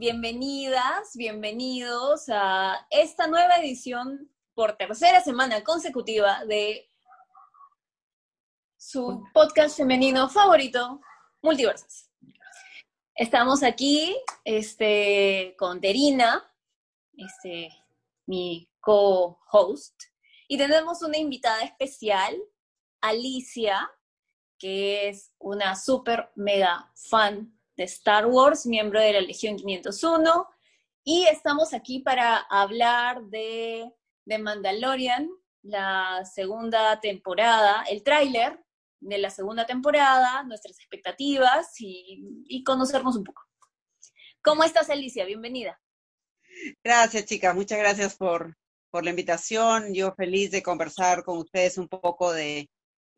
bienvenidas, bienvenidos a esta nueva edición por tercera semana consecutiva de su podcast femenino favorito, Multiversos. Estamos aquí este, con Terina, este, mi co-host, y tenemos una invitada especial, Alicia, que es una super mega fan de Star Wars, miembro de la Legión 501, y estamos aquí para hablar de, de Mandalorian, la segunda temporada, el tráiler de la segunda temporada, nuestras expectativas y, conocernos un poco. ¿Cómo estás, Alicia? Bienvenida. Gracias, chicas. Muchas gracias por, por la invitación. Yo feliz de conversar con ustedes un poco de,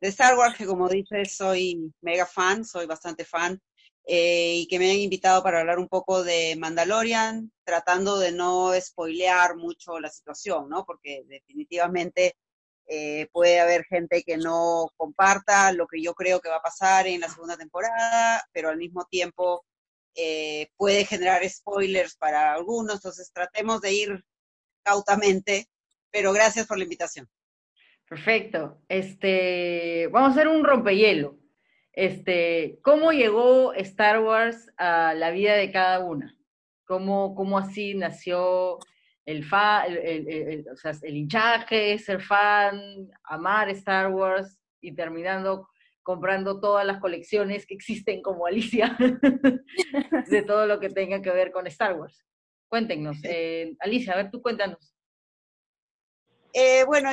de Star Wars, que como dices, soy mega fan, soy bastante fan. Eh, y que me han invitado para hablar un poco de Mandalorian, tratando de no spoilear mucho la situación, ¿no? Porque definitivamente eh, puede haber gente que no comparta lo que yo creo que va a pasar en la segunda temporada, pero al mismo tiempo eh, puede generar spoilers para algunos, entonces tratemos de ir cautamente, pero gracias por la invitación. Perfecto. Este, vamos a hacer un rompehielo. Este, ¿cómo llegó Star Wars a la vida de cada una? ¿Cómo, cómo así nació el, fa, el, el, sea, el hinchaje, ser fan, amar Star Wars y terminando comprando todas las colecciones que existen como Alicia de todo lo que tenga que ver con Star Wars? Cuéntenos. Eh, Alicia, a ver, tú cuéntanos. Eh, bueno,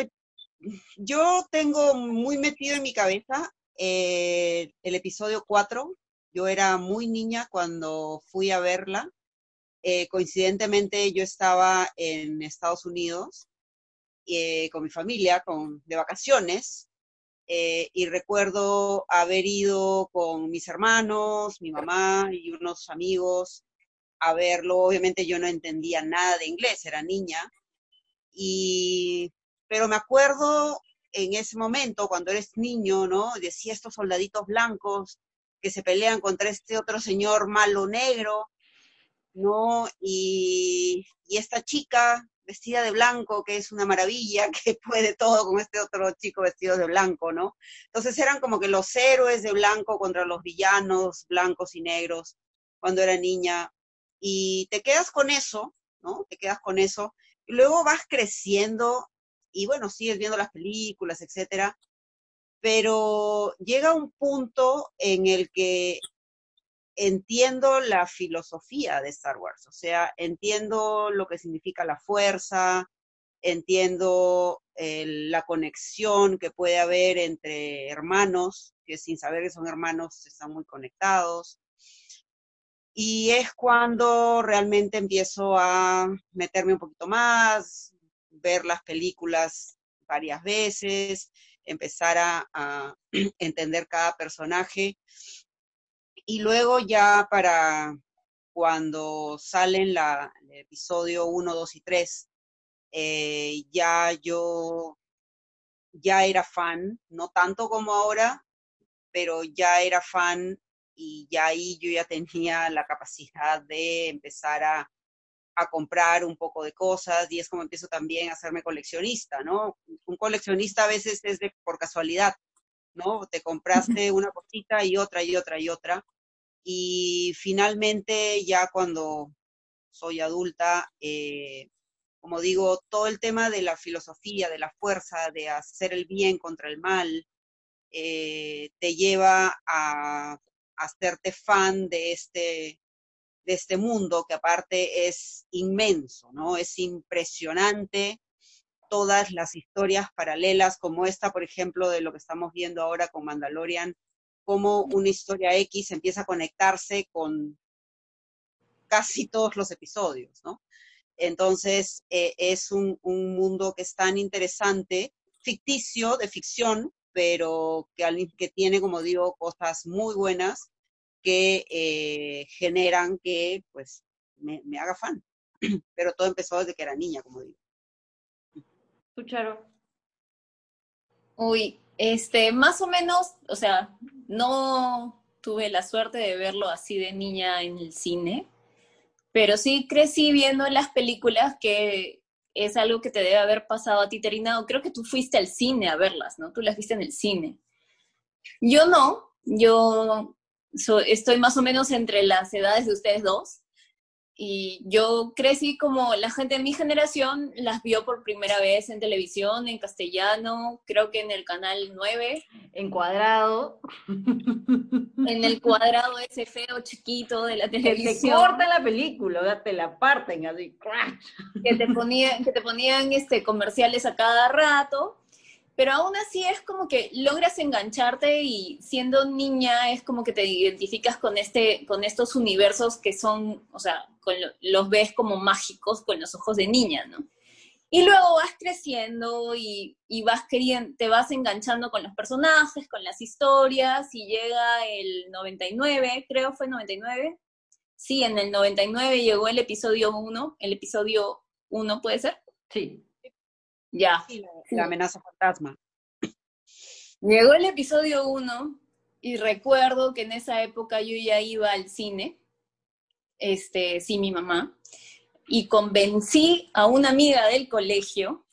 yo tengo muy metido en mi cabeza eh, el episodio 4. Yo era muy niña cuando fui a verla. Eh, coincidentemente yo estaba en Estados Unidos eh, con mi familia, con, de vacaciones, eh, y recuerdo haber ido con mis hermanos, mi mamá y unos amigos a verlo. Obviamente yo no entendía nada de inglés, era niña, y, pero me acuerdo en ese momento, cuando eres niño, ¿no? Decía estos soldaditos blancos que se pelean contra este otro señor malo negro, ¿no? Y, esta chica vestida de blanco, que es una maravilla, que puede todo con este otro chico vestido de blanco, ¿no? Entonces eran como que los héroes de blanco contra los villanos blancos y negros cuando era niña. Y te quedas con eso, ¿no? Te quedas con eso. Y luego vas creciendo y bueno, sigues viendo las películas, etcétera, pero llega un punto en el que entiendo la filosofía de Star Wars, o sea, entiendo lo que significa la fuerza, entiendo eh, la conexión que puede haber entre hermanos, que sin saber que son hermanos están muy conectados. Y es cuando realmente empiezo a meterme un poquito más, ver las películas varias veces, empezar a, entender cada personaje. Y luego ya para cuando salen la, el episodio 1, 2 y 3, eh, ya yo ya era fan, no tanto como ahora, pero ya era fan y ya ahí yo ya tenía la capacidad de empezar a, a comprar un poco de cosas y es como empiezo también a hacerme coleccionista, ¿no? Un coleccionista a veces es de por casualidad, ¿no? Te compraste una cosita y otra y otra y otra y finalmente ya cuando soy adulta, eh, como digo, todo el tema de la filosofía, de la fuerza, de hacer el bien contra el mal, eh, te lleva a, a hacerte fan de este, de este mundo que aparte es inmenso, ¿no? Es impresionante todas las historias paralelas como esta, por ejemplo, de lo que estamos viendo ahora con Mandalorian, cómo una historia X empieza a conectarse con casi todos los episodios, ¿no? Entonces, eh, es un, un, mundo que es tan interesante, ficticio, de ficción, pero que, que tiene, como digo, cosas muy buenas que eh, generan que pues me, me, haga fan. Pero todo empezó desde que era niña, como digo. ¿Tú, Charo? Uy, este, más o menos, o sea, no tuve la suerte de verlo así de niña en el cine, pero sí crecí viendo las películas que es algo que te debe haber pasado a ti, Terina, creo que tú fuiste al cine a verlas, ¿no? Tú las viste en el cine. Yo no, yo estoy más o menos entre las edades de ustedes dos, y yo crecí como la gente de mi generación las vio por primera vez en televisión, en castellano, creo que en el canal 9. En cuadrado. En el cuadrado ese feo chiquito de la televisión. Que te corta la película, te la parten así, crash. Que te ponían, que te ponían este, comerciales a cada rato pero aún así es como que logras engancharte y siendo niña es como que te identificas con, este, con estos universos que son, o sea, los ves como mágicos con los ojos de niña, ¿no? Y luego vas creciendo y, vas queriendo, te vas enganchando con los personajes, con las historias, y llega el 99, creo fue 99. Sí, en el 99 llegó el episodio 1, el episodio 1 puede ser. Sí. Ya. la, amenaza fantasma. Llegó el episodio 1 y recuerdo que en esa época yo ya iba al cine, este, sí, mi mamá, y convencí a una amiga del colegio,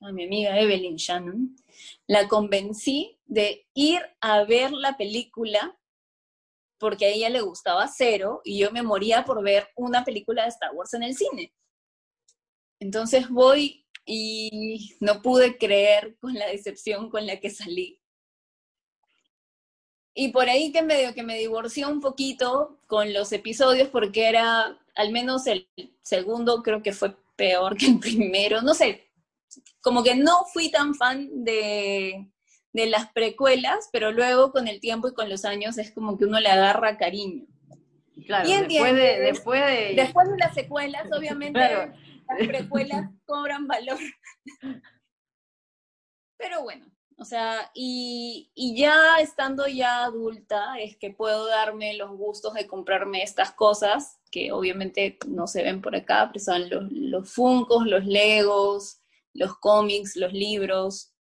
a mi amiga Evelyn Shannon, la convencí de ir a ver la película porque a ella le gustaba cero y yo me moría por ver una película de Star Wars en el cine. Entonces voy y no pude creer con la decepción con la que salí. Y por ahí que medio que me divorció un poquito con los episodios porque era, al menos el segundo creo que fue peor que el primero, no sé, como que no fui tan fan de, de las precuelas, pero luego con el tiempo y con los años es como que uno le agarra cariño. Claro, después, de, después de... Después de las secuelas, obviamente las precuelas cobran valor. Pero bueno, o sea, y, ya estando ya adulta es que puedo darme los gustos de comprarme estas cosas, que obviamente no se ven por acá, pero son los, los Funcos, los Legos, los cómics, los libros.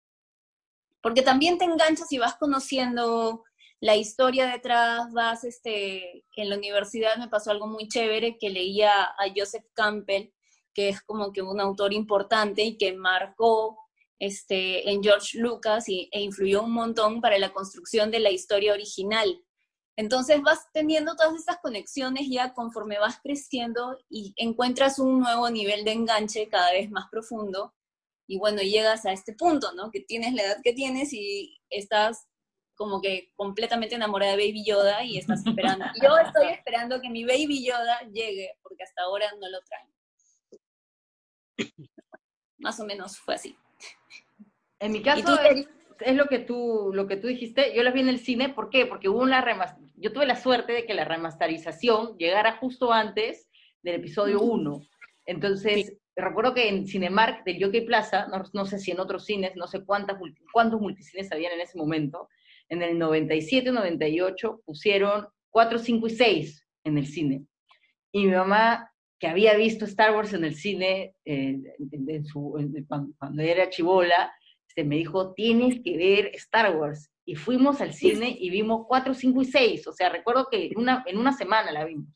Porque también te enganchas y vas conociendo la historia detrás, vas, este, en la universidad me pasó algo muy chévere que leía a Joseph Campbell, que es como que un autor importante y que marcó este, en George Lucas y, e influyó un montón para la construcción de la historia original. Entonces vas teniendo todas estas conexiones ya conforme vas creciendo y encuentras un nuevo nivel de enganche cada vez más profundo. Y bueno, llegas a este punto, ¿no? Que tienes la edad que tienes y estás como que completamente enamorada de Baby Yoda y estás esperando. Yo estoy esperando que mi Baby Yoda llegue, porque hasta ahora no lo traen. Más o menos fue así. En mi caso es, lo que tú lo que tú dijiste. Yo las vi en el cine, ¿por qué? Porque hubo una yo tuve la suerte de que la remasterización llegara justo antes del episodio 1. Entonces, recuerdo que en Cinemark del Jockey Plaza, no, sé si en otros cines, no sé cuántas, cuántos multicines habían en ese momento, en el 97, 98 pusieron 4, 5 y 6 en el cine. Y mi mamá que había visto Star Wars en el cine eh, cuando, era chivola, este, me dijo, tienes que ver Star Wars. Y fuimos al cine y vimos 4, 5 y 6. O sea, recuerdo que en una, en una semana la vimos.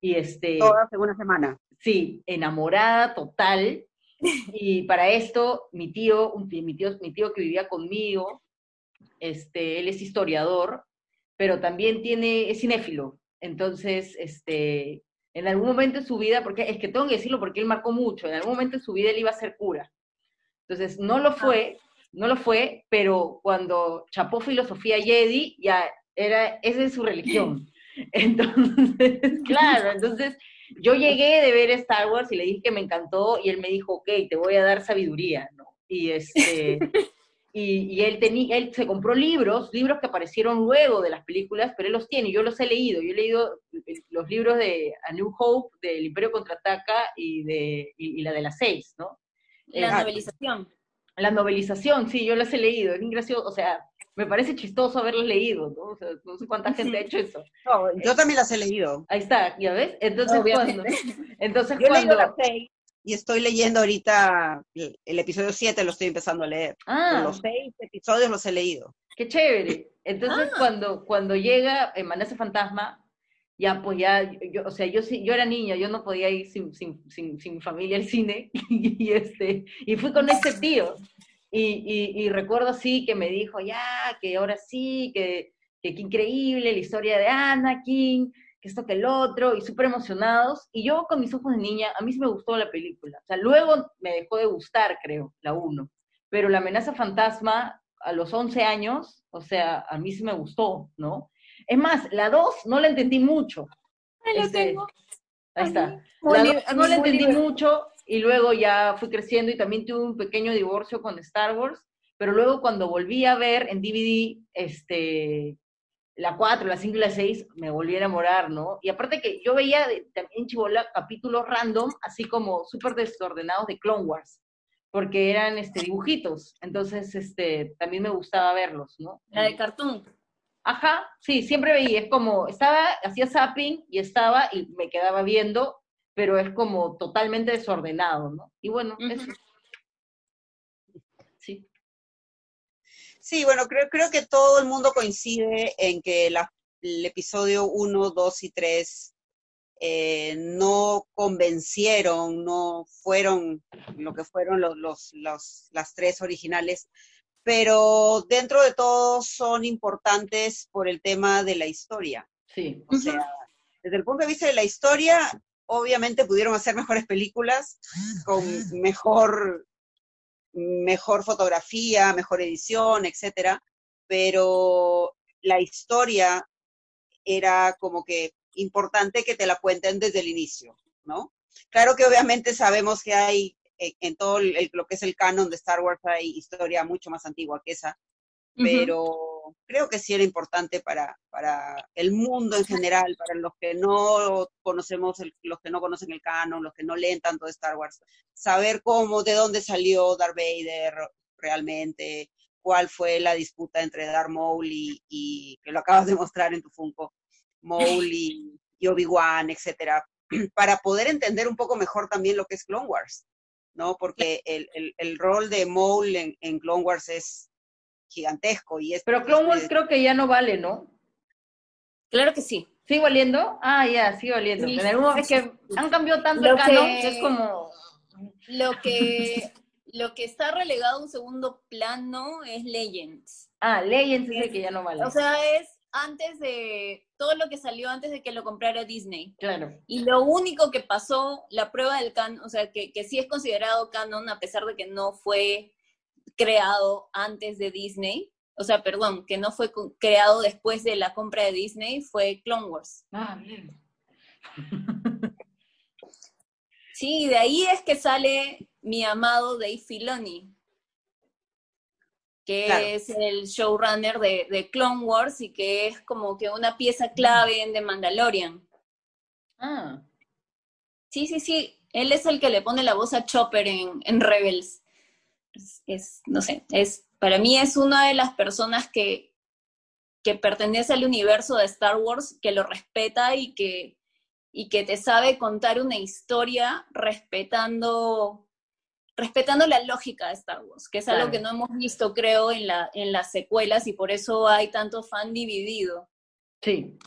Y este, Todas en una semana. Sí, enamorada total. Y para esto, mi tío, mi tío, mi tío que vivía conmigo, este, él es historiador, pero también tiene, es cinéfilo. Entonces, este, en algún momento de su vida, porque es que tengo que decirlo porque él marcó mucho, en algún momento de su vida él iba a ser cura. Entonces, no lo fue, no lo fue, pero cuando chapó filosofía Jedi, ya era, esa es su religión. Entonces, claro, entonces yo llegué de ver Star Wars y le dije que me encantó y él me dijo, ok, te voy a dar sabiduría, ¿no? Y este, y, él, tenía, él se compró libros, libros que aparecieron luego de las películas, pero él los tiene, yo los he leído, yo he leído los libros de A New Hope, del Imperio Contraataca y, de, y, la de las seis, ¿no? La novelización. La novelización, sí, yo las he leído, es gracioso, o sea, me parece chistoso haberlos leído, ¿no? O sea, no sé cuánta gente ha hecho eso. yo también las he leído. Ahí está, ¿ya ves? Entonces, cuando, entonces cuando, y estoy leyendo ahorita el, episodio 7, lo estoy empezando a leer. Ah. Los seis episodios los he leído. Qué chévere. Entonces, ah. cuando, cuando llega Emanecer Fantasma, ya pues ya, yo, o sea, yo, yo era niña, yo no podía ir sin, sin, sin, sin familia al cine, y, este, y fui con ese tío, y, y, recuerdo así que me dijo, ya, que ahora sí, que, que, que increíble la historia de Anakin, que esto que el otro, y súper emocionados, y yo con mis ojos de niña, a mí sí me gustó la película, o sea, luego me dejó de gustar, creo, la 1, pero la amenaza fantasma a los 11 años, o sea, a mí sí me gustó, ¿no? Es más, la 2 no la entendí mucho. Ahí la este, tengo. Ahí está. La no la entendí mucho y luego ya fui creciendo y también tuve un pequeño divorcio con Star Wars, pero luego cuando volví a ver en DVD este, la 4, la 5 y la 6, me volví a enamorar, ¿no? Y aparte que yo veía también chivola capítulos random, así como súper desordenados de Clone Wars, porque eran este, dibujitos, entonces este, también me gustaba verlos, ¿no? La de cartoon. Ajá, sí, siempre veía, es como, estaba, hacía zapping y estaba y me quedaba viendo, pero es como totalmente desordenado, ¿no? Y bueno, eso. Sí. Sí, bueno, creo, creo que todo el mundo coincide en que el episodio 1, 2 y 3 eh, no convencieron, no fueron lo que fueron los, los, los, las tres originales, pero dentro de todo son importantes por el tema de la historia. Sí. O sea, desde el punto de vista de la historia, obviamente pudieron hacer mejores películas con mejor, mejor fotografía, mejor edición, etcétera, pero la historia era como que importante que te la cuenten desde el inicio, ¿no? Claro que obviamente sabemos que hay en todo lo que es el canon de Star Wars hay historia mucho más antigua que esa, pero creo que sí era importante para, para el mundo en general, para los que no conocemos, los que no conocen el canon, los que no leen tanto de Star Wars, saber cómo, de dónde salió Darth Vader realmente, cuál fue la disputa entre Darth Maul y, que lo acabas de mostrar en tu Funko, Maul y, y Obi-Wan, etcétera, para poder entender un poco mejor también lo que es Clone Wars. ¿no? Porque el, el, el rol de Maul en, en, Clone Wars es gigantesco. Y es, Pero Clone Wars creo que ya no vale, ¿no? Claro que sí. ¿Sigue valiendo? Ah, ya, sigue valiendo. En algún es que han cambiado tanto el canon que es como... Lo que, lo que está relegado a un segundo plano es Legends. Ah, Legends es el que ya no vale. O sea, es antes de todo lo que salió antes de que lo comprara Disney. Claro. Y lo único que pasó, la prueba del canon, o sea, que, que sí es considerado canon a pesar de que no fue creado antes de Disney, o sea, perdón, que no fue creado después de la compra de Disney, fue Clone Wars. Ah, bien. Sí, de ahí es que sale mi amado Dave Filoni, que es el showrunner de, de, Clone Wars y que es como que una pieza clave en The Mandalorian. Ah. Sí, sí, sí. Él es el que le pone la voz a Chopper en, en Rebels. Es, no sé, es, para mí es una de las personas que, que pertenece al universo de Star Wars, que lo respeta y que, y que te sabe contar una historia respetando respetando la lógica de Star Wars, que es algo que no hemos visto, creo, en, la, en las secuelas y por eso hay tanto fan dividido. Sí,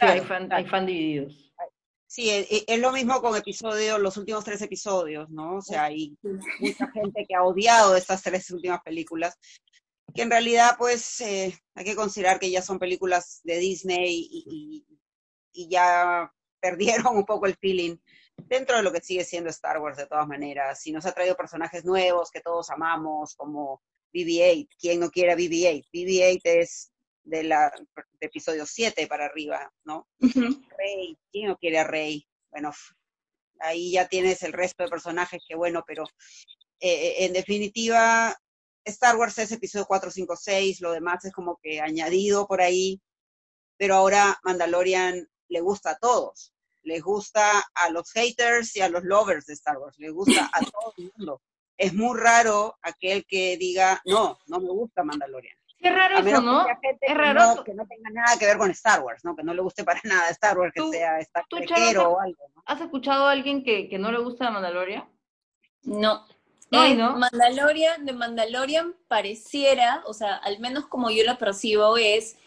hay, fan, hay fan divididos. Sí, e, e, es, lo mismo con episodios, los últimos tres episodios, ¿no? O sea, hay mucha gente que ha odiado estas tres últimas películas, que en realidad, pues, eh, hay que considerar que ya son películas de Disney y, y ya perdieron un poco el feeling dentro de lo que sigue siendo Star Wars de todas maneras, y nos ha traído personajes nuevos que todos amamos, como BB-8, ¿quién no quiere a BB-8? BB-8 es de la de episodio 7 para arriba, ¿no? Rey, ¿quién no quiere a Rey? Bueno, ahí ya tienes el resto de personajes que bueno, pero eh, en definitiva, Star Wars es episodio 4, 5, 6, lo demás es como que añadido por ahí, pero ahora Mandalorian le gusta a todos, les gusta a los haters y a los lovers de Star Wars, les gusta a todo el mundo. Es muy raro aquel que diga, no, no me gusta Mandalorian. Qué raro eso, ¿no? es raro. Que no, tenga nada que ver con Star Wars, ¿no? Que no le guste para nada Star Wars, que sea Star o algo. ¿no? ¿Has escuchado a alguien que, que no le gusta Mandalorian? No. Eh, ¿no? Mandalorian, de Mandalorian pareciera, o sea, al menos como yo lo percibo, es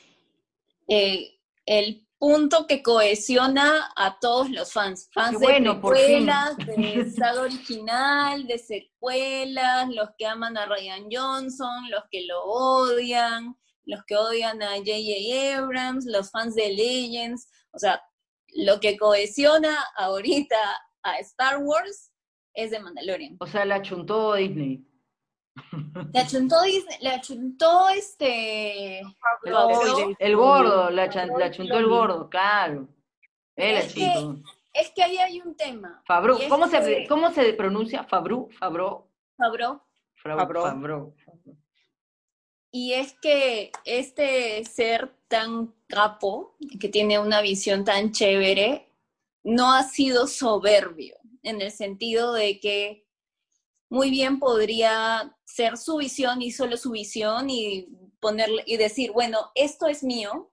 eh, el punto que cohesiona a todos los fans. Fans bueno, de precuelas, de saga original, de secuelas, los que aman a Ryan Johnson, los que lo odian, los que odian a J.J. Abrams, los fans de Legends. O sea, lo que cohesiona ahorita a Star Wars es de Mandalorian. O sea, la chuntó Disney. Le achuntó, Disney- le achuntó este... El, Favreau. el- el gordo, la, chan- la chuntó el gordo, claro. Él Es que-. Es que ahí hay un tema. Fabru, es ¿cómo se, ¿cómo se pronuncia? Fabru, Fabro, Fabro, Favreau. Fabro. Y es que este ser tan capo, que tiene una visión tan chévere, no ha sido soberbio, en el sentido de que muy bien podría ser su visión y solo su visión y ponerle y decir, bueno, esto es mío,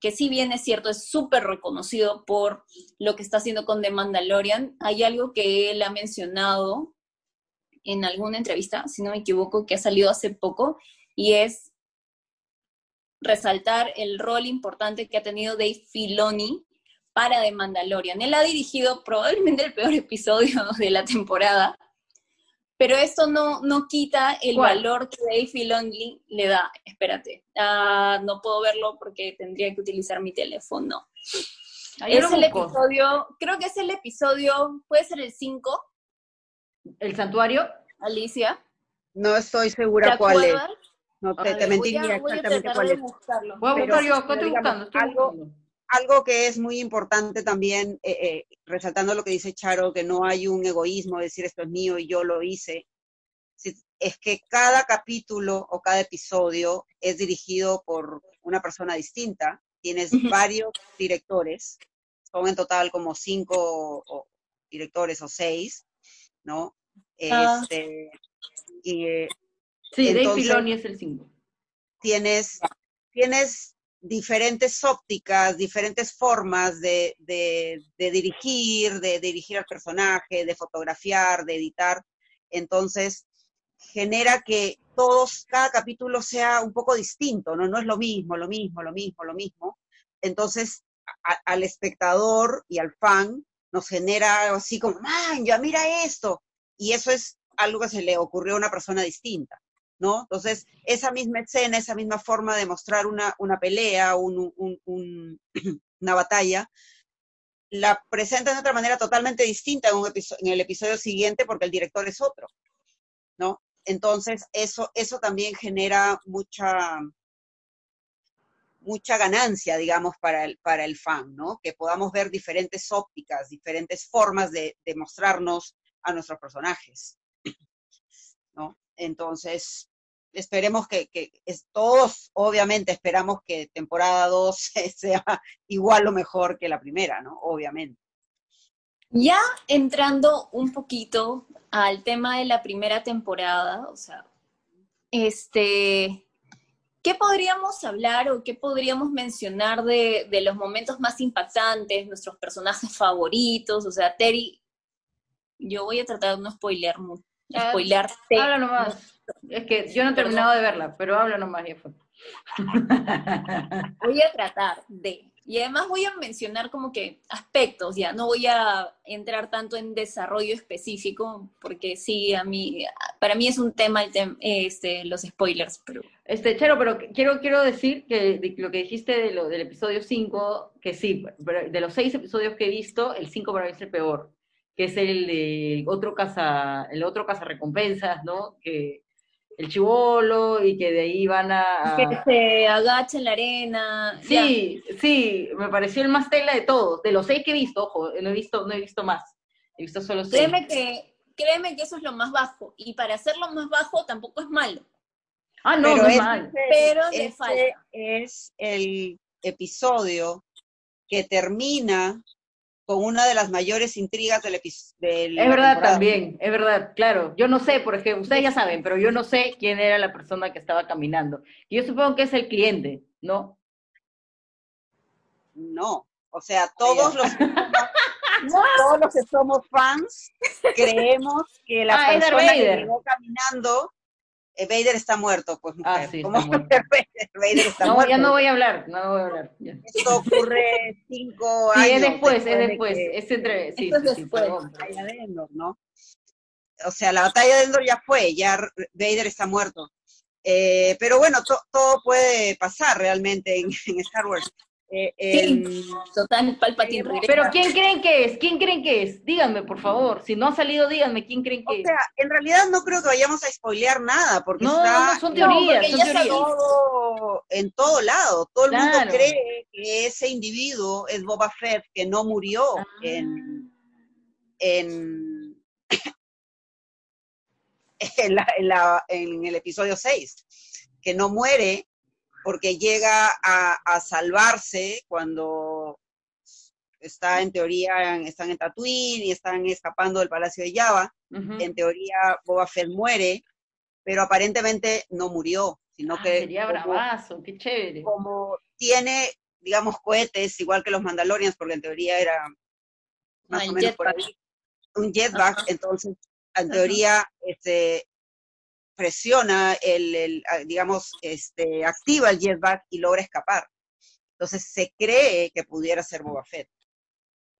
que si bien es cierto, es súper reconocido por lo que está haciendo con The Mandalorian. Hay algo que él ha mencionado en alguna entrevista, si no me equivoco, que ha salido hace poco, y es resaltar el rol importante que ha tenido Dave Filoni para The Mandalorian. Él ha dirigido probablemente el peor episodio de la temporada, pero esto no, no quita el ¿Cuál? valor que Dave Filoni le da. Espérate, ah, no puedo verlo porque tendría que utilizar mi teléfono. Ahí es el episodio, creo que es el episodio, puede ser el 5, ¿El santuario? Alicia. No estoy ¿Te segura cuál es. No te, ver, te voy a- mentiría voy a exactamente tratar cuál de es. buscarlo. Voy a buscar yo, estoy digamos, buscando, estoy algo- buscando. Algo que es muy importante también, eh, eh, resaltando lo que dice Charo, que no hay un egoísmo, de decir esto es mío y yo lo hice, es que cada capítulo o cada episodio es dirigido por una persona distinta. Tienes Ujú. varios directores, son en total como cinco o- directores o seis, ¿no? Ah. Este, y eh, Sí, Dave Entonces- Filoni es el 5. tienes, tienes diferentes ópticas, diferentes formas de, de- dirigir, de, dirigir al personaje, de fotografiar, de editar. Entonces, genera que todos, cada capítulo sea un poco distinto, ¿no? No es lo mismo, lo mismo, lo mismo, lo mismo. Entonces, al espectador y al fan nos genera así como, man, ya mira esto. Y eso es algo que se le ocurrió a una persona distinta. ¿No? Entonces, esa misma escena, esa misma forma de mostrar una, una pelea, un- un- un- una batalla, la presenta de otra manera totalmente distinta en, un en el episodio siguiente porque el director es otro, ¿no? Entonces, eso, eso también genera mucha, mucha ganancia, digamos, para el, para el fan, ¿no? Que podamos ver diferentes ópticas, diferentes formas de, de mostrarnos a nuestros personajes, ¿no? Entonces, esperemos que, que es- todos, obviamente, esperamos que temporada 2 sea igual o mejor que la primera, ¿no? Obviamente. Ya entrando un poquito al tema de la primera temporada, o sea, este, ¿qué podríamos hablar o qué podríamos mencionar de, de los momentos más impactantes, nuestros personajes favoritos? O sea, Terry, yo voy a tratar de no spoiler, Ah, spoilearte. Habla nomás. Es que yo no he terminado de verla, pero habla nomás, ya fue. Voy a tratar de. Y además voy a mencionar como que aspectos, ya, no voy a entrar tanto en desarrollo específico, porque sí, a mí, para mí es un tema el tem- este, los spoilers, pero Este, Chero, pero quiero, quiero decir que de- lo que dijiste de lo, del episodio 5, que sí, de los seis episodios que he visto, el 5 para mí es el peor, que es el de otro caza, el otro caza recompensas, ¿no? Que el chivolo y que de ahí van a... que se agacha en la arena. ya. Sí, sí, me pareció el más tela de todos, de los seis que he visto, ojo, no he visto, no he visto más, he visto solo seis. Créeme que, créeme que eso es lo más bajo, y para hacerlo más bajo tampoco es malo. Ah, no, Pero no es ese- mal. Pero le ese falta. es el episodio que termina con una de las mayores intrigas del episodio. Es verdad también, es verdad, claro. Yo no sé, por ejemplo, ustedes ya saben, pero yo no sé quién era la persona que estaba caminando. Yo supongo que es el cliente, ¿no? No, o sea, todos ya. los, todos los que somos fans creemos que la Ah, persona que llegó caminando Vader está muerto, pues mujer. Ah, sí, ¿Cómo está muerto. Vader, Vader está No, muerto? ya no voy a hablar, no voy a hablar. ya. Esto ocurre cinco Sí, años. es después, es de después. que- Es entre, sí, Esto es después. la batalla de Endor, ¿no? O sea, la batalla de Endor ya fue, ya Vader está muerto. Eh, pero bueno, to- todo puede pasar realmente en, en Star Wars. Eh, en- Total, Palpatine regresa. Pero ¿quién creen que es? ¿Quién creen que es? Díganme, por favor. Si no ha salido, díganme quién creen o que es. sea, en realidad no creo que vayamos a spoilear nada, porque No, está no, son No, teorías, son ya teorías. todo, en todo lado. Todo el mundo cree que ese individuo es Boba Fett, que no murió Ah. en, en, en, la- en la- en el episodio 6, que no muere porque llega a, a salvarse cuando está en teoría, están en Tatooine y están escapando del Palacio de Java. Ujú. En teoría, Boba Fett muere, pero aparentemente no murió, sino Ah, que sería como- bravazo, qué chévere. como tiene, digamos, cohetes, igual que los Mandalorians, porque en teoría era más Ah, o menos por ahí, un jetpack, entonces, en teoría, este, presiona el, el, ah, digamos, este, activa el jetpack y logra escapar. Entonces, se cree que pudiera ser Boba Fett.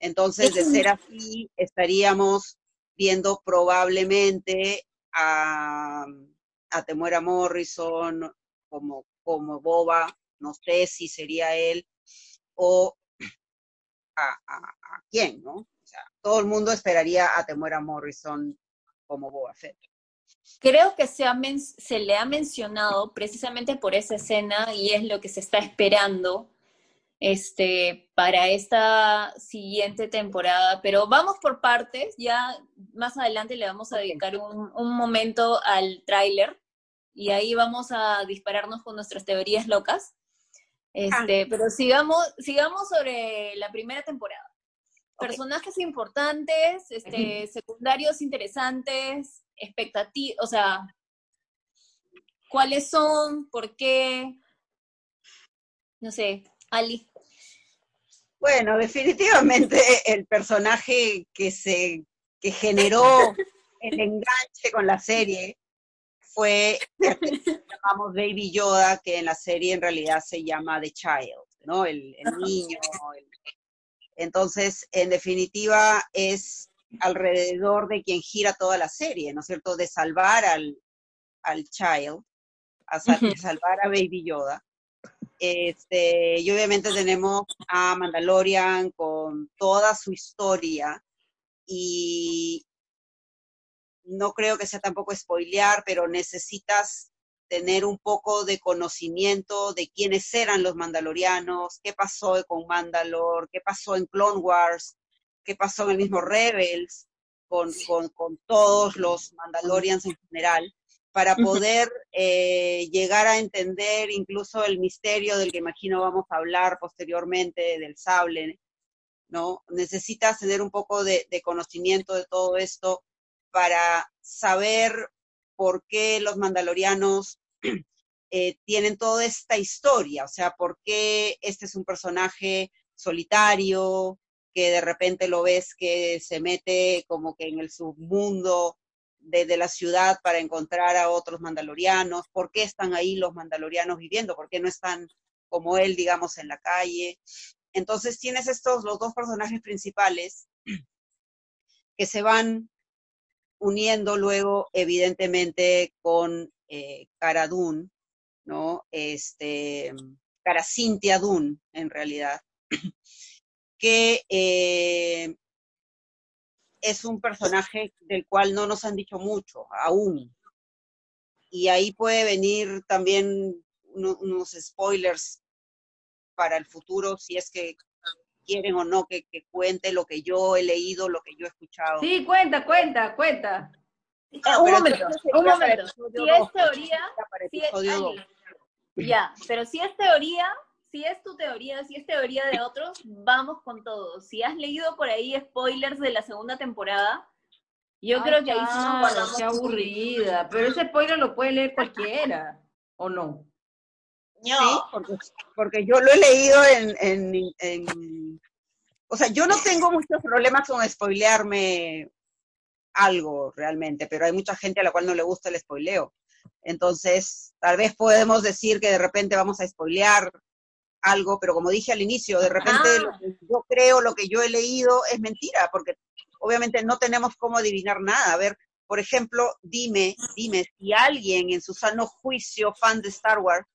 Entonces, de ser así, estaríamos viendo probablemente a, a Temuera Morrison como, como Boba, no sé si sería él, o a, a- a quién, ¿no? O sea, todo el mundo esperaría a Temuera Morrison como Boba Fett. Creo que se, ha men- se le ha mencionado precisamente por esa escena y es lo que se está esperando este, para esta siguiente temporada. Pero vamos por partes, ya más adelante le vamos a dedicar un, un momento al tráiler y ahí vamos a dispararnos con nuestras teorías locas. Este, Pero sigamos, sigamos sobre la primera temporada. Personajes importantes, este, secundarios interesantes, expectativas, o sea, ¿cuáles son? ¿Por qué? No sé, Ali. Bueno, definitivamente el personaje que se que generó el enganche con la serie fue llamamos Baby Yoda, que en la serie en realidad se llama The Child, ¿no? El, el niño. el- Entonces, en definitiva, es alrededor de quien gira toda la serie, ¿no es cierto? De salvar al, al child, a sal- salvar a Baby Yoda. Este, y obviamente tenemos a Mandalorian con toda su historia y no creo que sea tampoco spoilear, pero necesitas tener un poco de conocimiento de quiénes eran los mandalorianos, qué pasó con Mandalore, qué pasó en Clone Wars, qué pasó en el mismo Rebels, con, con, con todos los Mandalorians en general, para poder eh, llegar a entender incluso el misterio del que imagino vamos a hablar posteriormente, del sable, ¿no? Necesitas tener un poco de, de conocimiento de todo esto para saber por qué los mandalorianos eh, tienen toda esta historia, o sea, por qué este es un personaje solitario, que de repente lo ves que se mete como que en el submundo de, de la ciudad para encontrar a otros mandalorianos, por qué están ahí los mandalorianos viviendo, por qué no están como él, digamos, en la calle. Entonces tienes estos, los dos personajes principales que se van uniendo luego, evidentemente, con eh, ¿no? Este, Cara Cynthia Dune, en realidad, que eh, es un personaje del cual no nos han dicho mucho aún. Y ahí puede venir también uno- unos spoilers para el futuro, si es que quieren o no que, que cuente lo que yo he leído, lo que yo he escuchado. Sí, cuenta, cuenta, cuenta. Eh, Ah, un momento, un momento. Si es teoría, si es, ya, pero si es teoría, si es tu teoría, si es teoría de otros, vamos con todo. Si has leído por ahí spoilers de la segunda temporada, yo Ay, creo que ahí sí nos guardamos. Qué aburrida. Pero ese spoiler lo puede leer cualquiera, ¿o no? Sí, porque, porque yo lo he leído en, en, en- O sea, yo no tengo muchos problemas con spoilearme algo realmente, pero hay mucha gente a la cual no le gusta el spoileo. Entonces, tal vez podemos decir que de repente vamos a spoilear algo, pero como dije al inicio, de repente Ah. lo que yo creo, lo que yo he leído es mentira, porque obviamente no tenemos cómo adivinar nada. A ver, por ejemplo, dime, dime si alguien en su sano juicio, fan de Star Wars,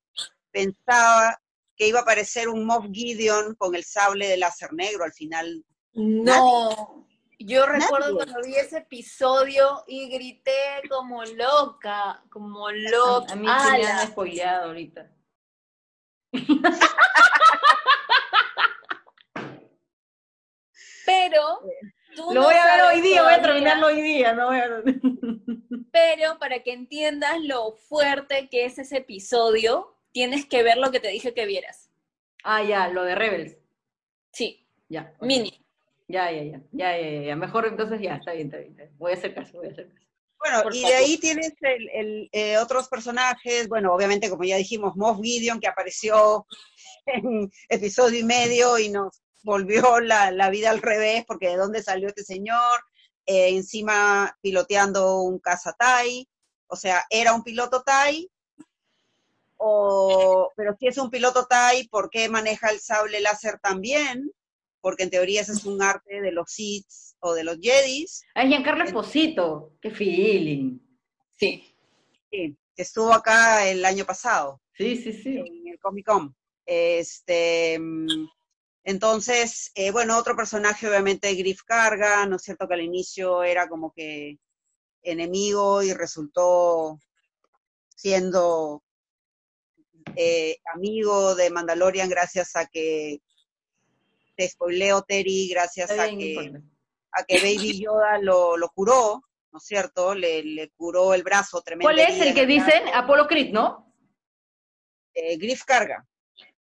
pensaba que iba a aparecer un Moff Gideon con el sable de láser negro al final. No. Yo recuerdo Nadie. cuando vi ese episodio y grité como loca, como loca. a mí me han spoileado ahorita. Pero tú Lo no voy a ver hoy día, voy a terminarlo hoy día, no voy a... Pero para que entiendas lo fuerte que es ese episodio, tienes que ver lo que te dije que vieras. Ah, ya, lo de Rebels. Sí, Ya. mini. Ya, ya, ya, ya, ya, ya, ya. Mejor entonces ya, está bien, está bien. está bien. Voy a hacer caso, voy a hacer caso. Bueno, Por y favor. de ahí tienes el, el, eh, otros personajes, bueno, obviamente como ya dijimos, Moff Gideon que apareció en episodio y medio y nos volvió la, la vida al revés, porque de dónde salió este señor, Eh, encima piloteando un caza Tai, o sea, era un piloto Tai, o, pero si es un piloto Tai, ¿por qué maneja el sable láser también? Porque en teoría ese es un arte de los Sith o de los Jedis. Ah, es Giancarlo Esposito. Qué feeling. Sí. Sí, que estuvo acá el año pasado Sí, sí, sí. en el Comic Con. Este, mm, entonces, eh, bueno, otro personaje, obviamente, Griff Carga, ¿no es cierto? Que al inicio era como que enemigo y resultó siendo eh, amigo de Mandalorian gracias a que te spoileo, Terry, gracias a que, a que Baby Yoda lo, lo curó, ¿no es cierto? Le, le curó el brazo tremendo. ¿Cuál es el que dicen? Apolo Creed, ¿no? Eh, Griff Carga.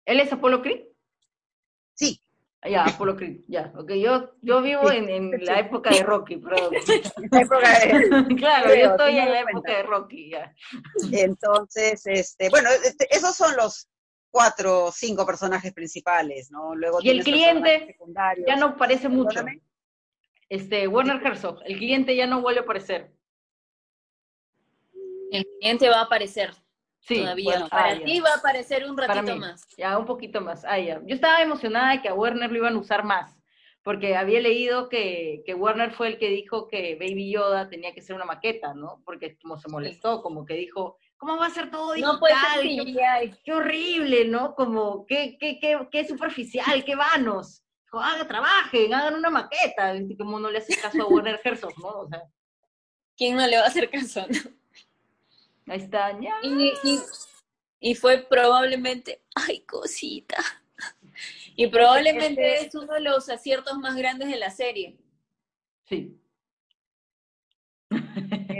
¿Él es Apolo Creed? Sí, Ya, Apolo Creed, ya. Ok, yo, yo vivo en, en la época de Rocky, perdón. la época de- claro, Creo, yo estoy en la cuenta. época de Rocky, ya. Entonces, este, bueno, este, esos son los cuatro o cinco personajes principales, ¿no? Luego Y el cliente. Ya no parece mucho. Este, Warner Herzog, el cliente ya no vuelve a aparecer. El cliente va a aparecer Sí, todavía. bueno, Para ah, ya. ti va a aparecer un ratito más. Ya, un poquito más. Ah, ya. Yo estaba emocionada de que a Warner lo iban a usar más, porque había leído que, que Warner fue el que dijo que Baby Yoda tenía que ser una maqueta, ¿no? Porque como se molestó, como que dijo, ¿cómo va a ser todo digital? No puede ser qué, horrible, ¿no? Como, qué, qué, qué, qué superficial, qué vanos. Hagan, trabajen, hagan una maqueta. Como no le hace caso a Warner Herzog, ¿no? O sea, ¿Quién no le va a hacer caso? no? ahí está, ya. Y, y- y fue probablemente, ay, cosita. Y probablemente Este- es uno de los aciertos más grandes de la serie. Sí.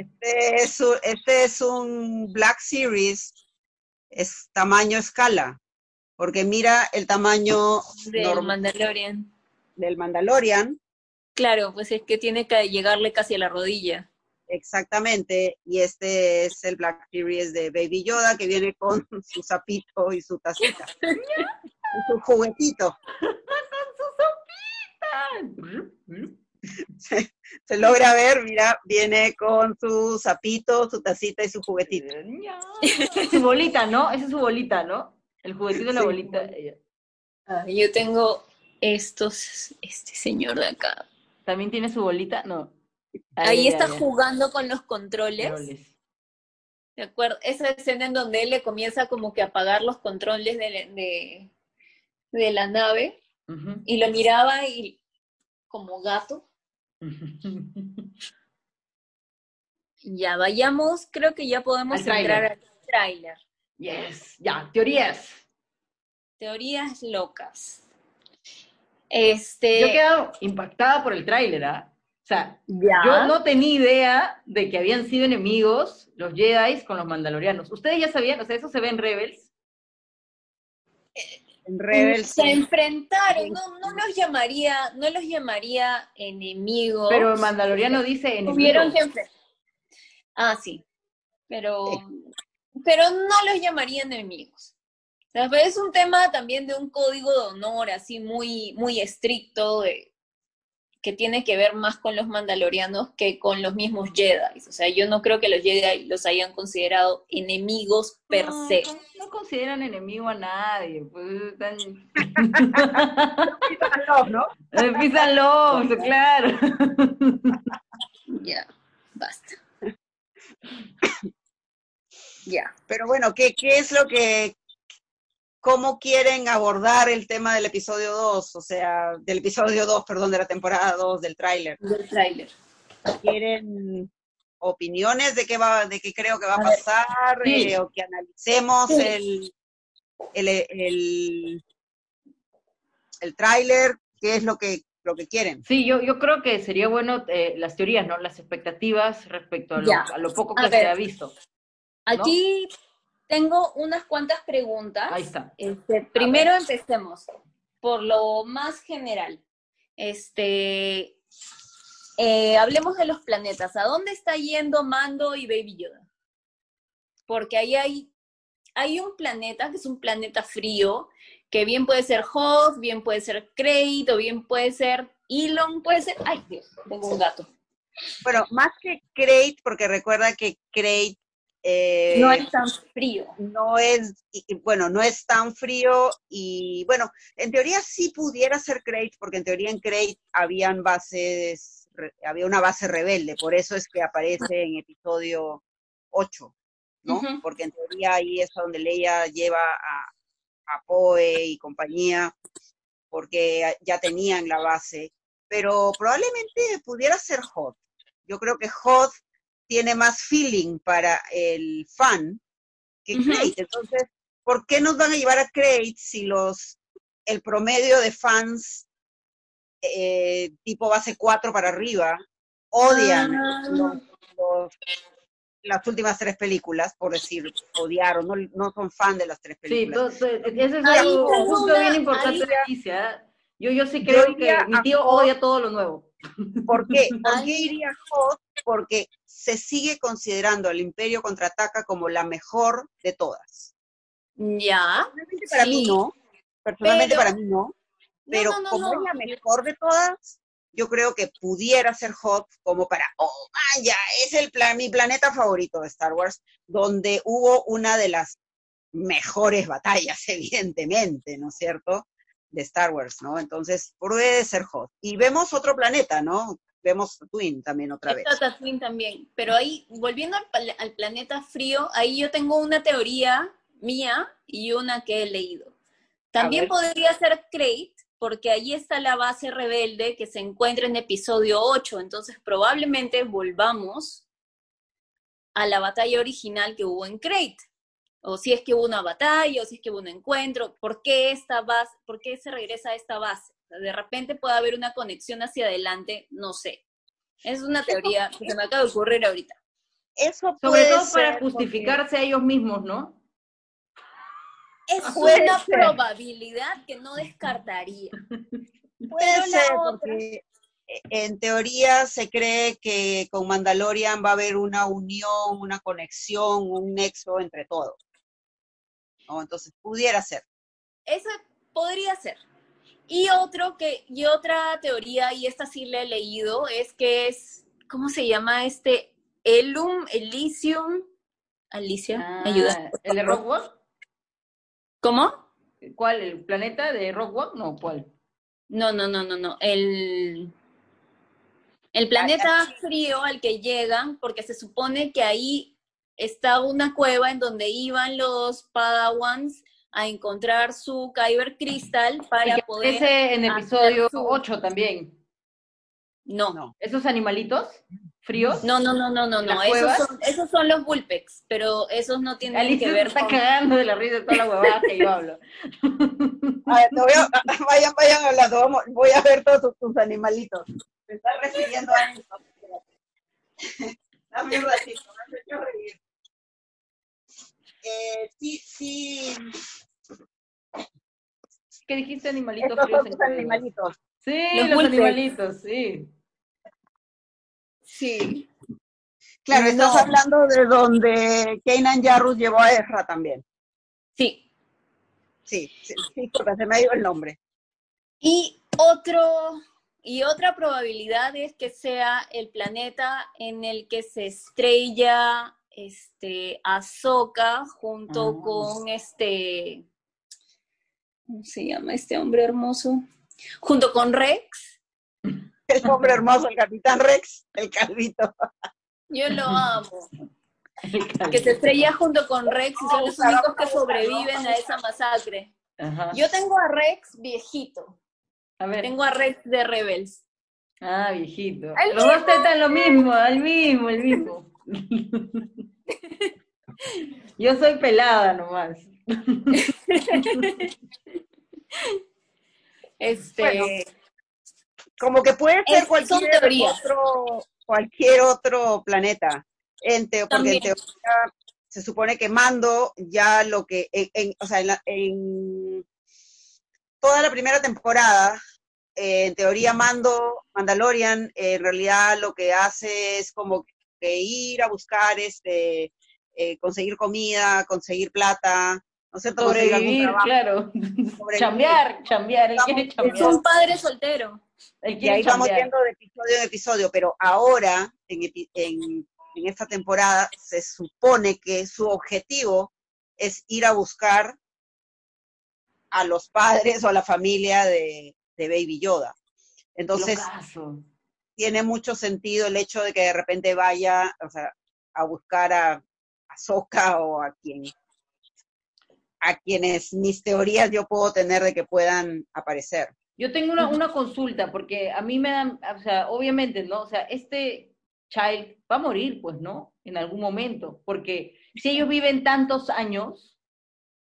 Este es, un, este es un Black Series, es tamaño escala, porque mira el tamaño Del normal Mandalorian. del Mandalorian, Claro, pues es que tiene que llegarle casi a la rodilla. exactamente, y este es el Black Series de Baby Yoda, que viene con su sapito y su tacita, y su juguetito. Se, se logra ver, mira, viene con su sapito, su tacita y su juguetito. Su bolita, ¿no? Esa es su bolita, ¿no? El juguetito de la Sí, bolita. Ah, yo tengo estos, este señor de acá. ¿También tiene su bolita? No. Ahí está jugando con los controles. Roles. ¿De acuerdo? Esa escena en donde él le comienza como que a apagar los controles de, de, de la nave y lo miraba y como gato. Ya vayamos, creo que ya podemos Al entrar al tráiler. yes, ya, teorías. Teorías locas. Este, Yo he quedado impactada por el tráiler, ¿ah? O sea, ya. yo no tenía idea de que habían sido enemigos los Jedi con los Mandalorianos. ¿Ustedes ya sabían? O sea, eso se ve en Rebels. En Se enfrentaron, no, no los llamaría, no los llamaría enemigos. Pero Mandaloriano dice enemigos. Tuvieron que enfrentar. Ah, sí. Pero, pero no los llamarían enemigos. O sea, es un tema también de un código de honor así muy, muy estricto de que tiene que ver más con los mandalorianos que con los mismos Jedi. O sea, yo no creo que los Jedi los hayan considerado enemigos per no, se. No, no consideran enemigo a nadie. Pues están... ¿no? Pisan claro. Ya, basta. Ya. Pero bueno, ¿qué, ¿qué es lo que, cómo quieren abordar el tema del episodio 2? O sea, del episodio 2, perdón, de la temporada 2, del tráiler. Del tráiler. ¿Quieren opiniones de qué va, de qué creo que va a pasar? sí. eh, o que analicemos Sí. el, el, el, el tráiler, qué es lo que, lo que quieren. Sí, yo, yo creo que sería bueno eh, las teorías, ¿no? Las expectativas respecto a lo, Ya. a lo poco A que se ha visto. Aquí tengo unas cuantas preguntas. Ahí está. Este, primero empecemos por lo más general. Este, eh, hablemos de los planetas. ¿A dónde está yendo Mando y Baby Yoda? Porque ahí hay, hay un planeta que es un planeta frío, que bien puede ser Hoth, bien puede ser Crate, o bien puede ser Elon, puede ser... Ay, Dios, tengo un gato. Bueno, más que Crate, porque recuerda que Crate eh, No es tan frío. no es, y- bueno, no es tan frío y, bueno, en teoría sí pudiera ser Crate, porque en teoría en Crate habían bases, re- había una base rebelde, por eso es que aparece en episodio 8, ¿no? Porque en teoría ahí es donde Leia lleva a, a Poe y compañía, porque ya tenían la base, pero probablemente pudiera ser Hot. Yo creo que Hot tiene más feeling para el fan que. Crate. Entonces, ¿por qué nos van a llevar a Crate si los el promedio de fans eh, tipo base 4 para arriba odian Ah. los- los- las últimas tres películas, por decir, odiaron, no, no son fan de las tres Sí, películas. to- ese es Ahí un tengo punto una- bien importante de Alicia. Yo, yo sí creo que mi tío odia todo lo nuevo. ¿Por qué? ¿Por qué iría Hot? Porque se sigue considerando al Imperio Contraataca como la mejor de todas. Ya. Personalmente para mí no, personalmente Pero- para mí no, pero no, no, como no. es la mejor de todas, yo creo que pudiera ser Hot como para, oh, vaya, es el plan, mi planeta favorito de Star Wars, donde hubo una de las mejores batallas, evidentemente, ¿no es cierto? De Star Wars, ¿no? Entonces, puede ser Hot. Y vemos otro planeta, ¿no? Vemos Twin también otra vez. Está Tatooine también. Pero ahí, volviendo al, planeta frío, ahí yo tengo una teoría mía y una que he leído. También podría ser Crate, porque ahí está la base rebelde que se encuentra en episodio 8. Entonces, probablemente volvamos a la batalla original que hubo en Crate. O si es que hubo una batalla, o si es que hubo un encuentro. ¿Por qué esta base, por qué se regresa a esta base? O sea, de repente puede haber una conexión hacia adelante, no sé. Es una teoría que se me acaba de ocurrir ahorita. Eso Sobre todo para porque- justificarse a ellos mismos, ¿no? Es una ser. probabilidad que no descartaría. Puede Pero la ser, otra- porque en teoría se cree que con Mandalorian va a haber una unión, una conexión, un nexo entre todos. ¿No? Entonces, pudiera ser. Eso podría ser. Y otro que, y otra teoría, y esta sí la he leído, es que es, ¿cómo se llama este? Elum, Elysium. Alicia, Ah, ayuda. ¿El de Rockwood? ¿Cómo? ¿Cuál? ¿El planeta de Rockwood? No, ¿cuál? No, no, no, no, no. El, el planeta frío al que llegan, porque se supone que ahí está una cueva en donde iban los Padawans a encontrar su Kyber Crystal para Y poder. aparece en episodio su- 8 también. No, No. ¿Esos animalitos fríos? no, no, no, no, no, ¿Las no. Esos cuevas? son, esos son los Vulpex, pero esos no tienen Alicia que ver está con. cagando de la risa de toda la huevada que yo hablo. A ver, te voy a- vayan, vayan hablando. Vamos, voy a ver todos tus, tus animalitos. Me están recibiendo años. Dame un ratito, me has hecho reír. Eh, sí, sí, ¿Qué dijiste animalitos estos son cuevas? animalitos. Sí, Los los, animalitos, sí. Sí. Claro, estás No. hablando de donde Kanan Jarrus llevó a Ezra también. Sí. Sí, sí, sí, porque se me ha ido el nombre. Y otro, y otra probabilidad es que sea el planeta en el que se estrella este Ahsoka junto Ah. con este ¿cómo se llama este hombre hermoso? Junto con Rex. El hombre hermoso, el capitán Rex, el calvito. Yo lo amo. Que se estrella junto con Rex y son los únicos que sobreviven a esa masacre. Ajá. Yo tengo a Rex viejito. A ver. Tengo a Rex de Rebels. Ah, viejito. El Los dos tentan lo mismo, el mismo, el mismo. Yo soy pelada nomás. Este, Bueno, Como que puede ser cualquier otro, cualquier otro planeta. En teo- porque en teoría se supone que Mando ya lo que, en, en- o sea, en, la- en toda la primera temporada, eh, en teoría Mando, Mandalorian, eh, en realidad lo que hace es como que ir a buscar, este, eh, conseguir comida, conseguir plata, ¿no es cierto? Sobrevivir, trabajo. claro. Sobrevivir. Chambear, chambear, él quiere es chambear. un padre soltero. Él Y quiere ahí vamos chambear. yendo de episodio en episodio, pero ahora, en, epi- en, en esta temporada, se supone que su objetivo es ir a buscar a los padres o a la familia de, de Baby Yoda. Entonces. Tiene mucho sentido el hecho de que de repente vaya o sea, a buscar a, a Sokka o a quien a quienes mis teorías yo puedo tener de que puedan aparecer. Yo tengo una, una consulta, porque a mí me dan, o sea, obviamente, ¿no? O sea, este child va a morir, pues, ¿no? En algún momento, porque si ellos viven tantos años,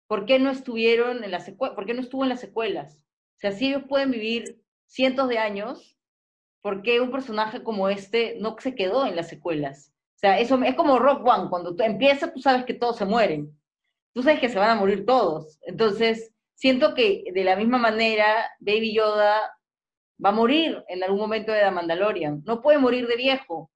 ¿por qué no estuvieron en las secuelas? ¿Por qué no estuvo en las secuelas? O sea, si ellos pueden vivir cientos de años, ¿por qué un personaje como este no se quedó en las secuelas? O sea, eso es como Rock One, cuando tú empiezas, tú sabes que todos se mueren. Tú sabes que se van a morir todos. Entonces, siento que de la misma manera, Baby Yoda va a morir en algún momento de The Mandalorian. No puede morir de viejo.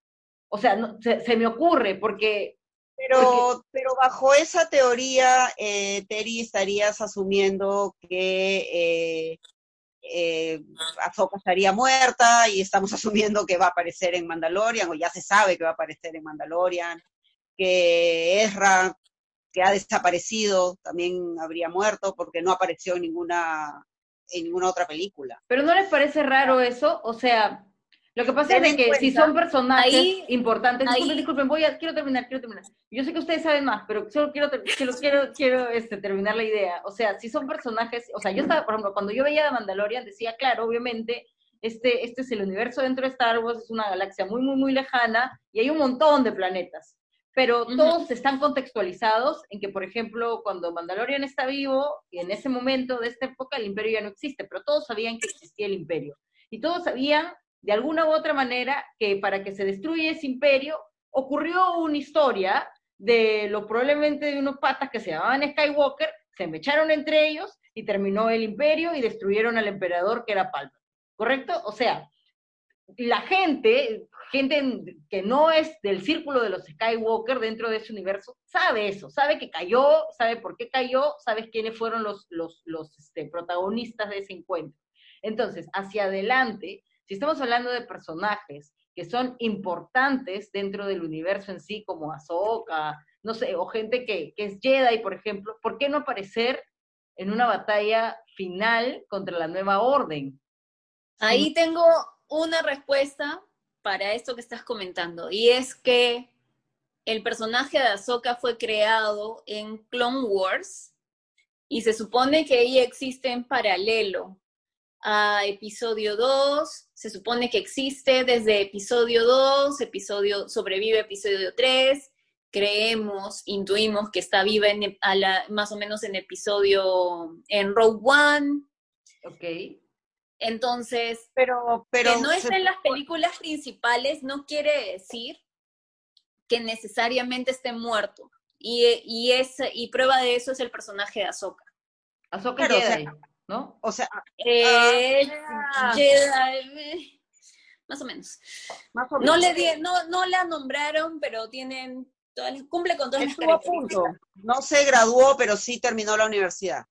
O sea, no- se, se me ocurre, porque Pero, pero bajo esa teoría, eh, Terry, estarías asumiendo que eh, eh, Ahsoka estaría muerta y estamos asumiendo que va a aparecer en Mandalorian, o ya se sabe que va a aparecer en Mandalorian, que Ezra, que ha desaparecido, también habría muerto porque no apareció en ninguna, en ninguna otra película. ¿Pero no les parece raro eso? O sea, lo que pasa Ten es de que si son personajes ahí- importantes, ahí- disculpen, disculpen, voy a, quiero terminar, quiero terminar. Yo sé que ustedes saben más, pero solo quiero, quiero, quiero, quiero este, terminar la idea. O sea, si son personajes, o sea, yo estaba, por ejemplo, cuando yo veía The Mandalorian, decía, claro, obviamente, este, este es el universo dentro de Star Wars, es una galaxia muy, muy, muy lejana, y hay un montón de planetas. Pero Ujú. todos están contextualizados en que, por ejemplo, cuando Mandalorian está vivo, y en ese momento de esta época, el imperio ya no existe, pero todos sabían que existía el imperio. Y todos sabían, de alguna u otra manera, que para que se destruya ese imperio, ocurrió una historia de lo probablemente de unos patas que se llamaban Skywalker, se mecharon entre ellos y terminó el imperio y destruyeron al emperador que era Palpatine. ¿Correcto? O sea, la gente, gente que no es del círculo de los Skywalker dentro de ese universo, sabe eso, sabe que cayó, sabe por qué cayó, sabe quiénes fueron los, los, los este, protagonistas de ese encuentro. Entonces, hacia adelante, si estamos hablando de personajes que son importantes dentro del universo en sí, como Ahsoka, no sé, o gente que, que es Jedi, por ejemplo, ¿por qué no aparecer en una batalla final contra la nueva orden? Ahí tengo una respuesta para esto que estás comentando, y es que el personaje de Ahsoka fue creado en Clone Wars y se supone que ella existe en paralelo a episodio 2, se supone que existe desde episodio 2, episodio sobrevive episodio 3, creemos, intuimos que está viva en, a la- más o menos en episodio en Rogue One, ¿Ok? entonces Pero, pero que no se- esté en las películas principales no quiere decir que necesariamente esté muerto. Y, y, es, y prueba de eso es el personaje de Ahsoka. Ahsoka Claro, o sea, Jedi, ¿no? o sea, Eh, Ah. Jedi, eh, más o menos. más o No le, di- no, no la nombraron, pero tienen todas las- cumple con todas las Estuvo a características. punto. No se graduó, pero sí terminó la universidad.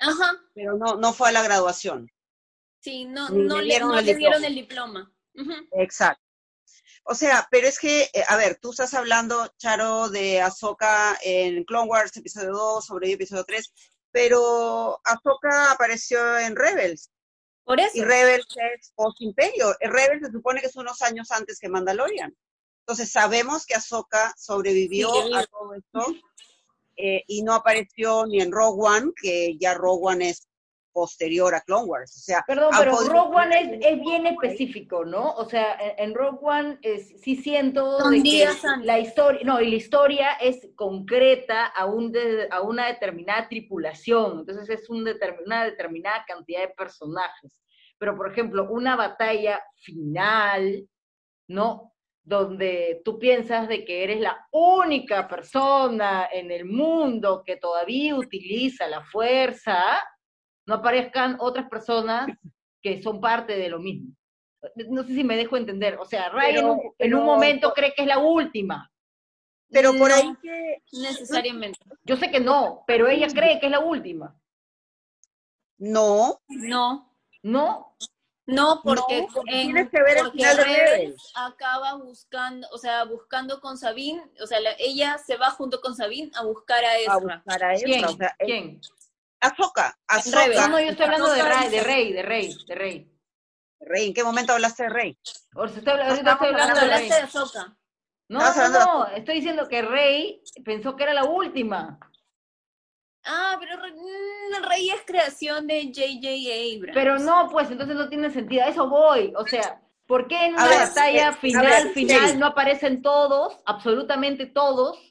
Ajá. Pero no, no fue a la graduación. Sí, no, Ni no le dieron no el le dieron diploma. el diploma. Ujú. Exacto. O sea, pero es que, eh, a ver, tú estás hablando, Charo, de Ahsoka en Clone Wars episodio 2, sobre episodio 3, pero Ahsoka apareció en Rebels, Por eso. y Rebels es post-imperio. Rebels se supone que es unos años antes que Mandalorian. Entonces sabemos que Ahsoka sobrevivió a todo esto eh, y no apareció ni en Rogue One, que ya Rogue One es posterior a Clone Wars. O sea, Perdón, pero podido- Rogue One es, es bien específico, ¿no? O sea, en, en Rogue One es- sí siento de que la historia, no, y la historia es concreta a, un de- a una determinada tripulación, entonces es un determin- una determinada cantidad de personajes. Pero, por ejemplo, una batalla final, ¿no? Donde tú piensas de que eres la única persona en el mundo que todavía utiliza la fuerza, no aparezcan otras personas que son parte de lo mismo. No sé si me dejo entender. O sea, Ray en, Pero- un, en pero- un momento cree que es la última. pero por No ahí que Necesariamente. Yo sé que no, pero ella cree que es la última. no, No, ¿No? no, porque, No, porque en- tienes que ver el porque final de Rebels Rebels. acaba buscando, o sea, buscando con Sabine, o sea, la- ella se va junto con Sabine a buscar a a Ezra. buscar a ¿Quién? Ezra. O sea, es- ¿Quién? Ahsoka, Rebels. No, yo estoy hablando de Ray, de Rey, de Rey, de Rey. Rey, ¿en qué momento hablaste de Rey? Ahorita estoy hablando de Rey. de. No, no, no, estoy diciendo que Rey pensó que era la última. Ah, pero mm, Rey es creación de J.J. Abrams. Pero no, pues entonces no tiene sentido. A eso voy. O sea, ¿por qué en una ver, batalla eh, final, ver, final, no aparecen todos, absolutamente todos,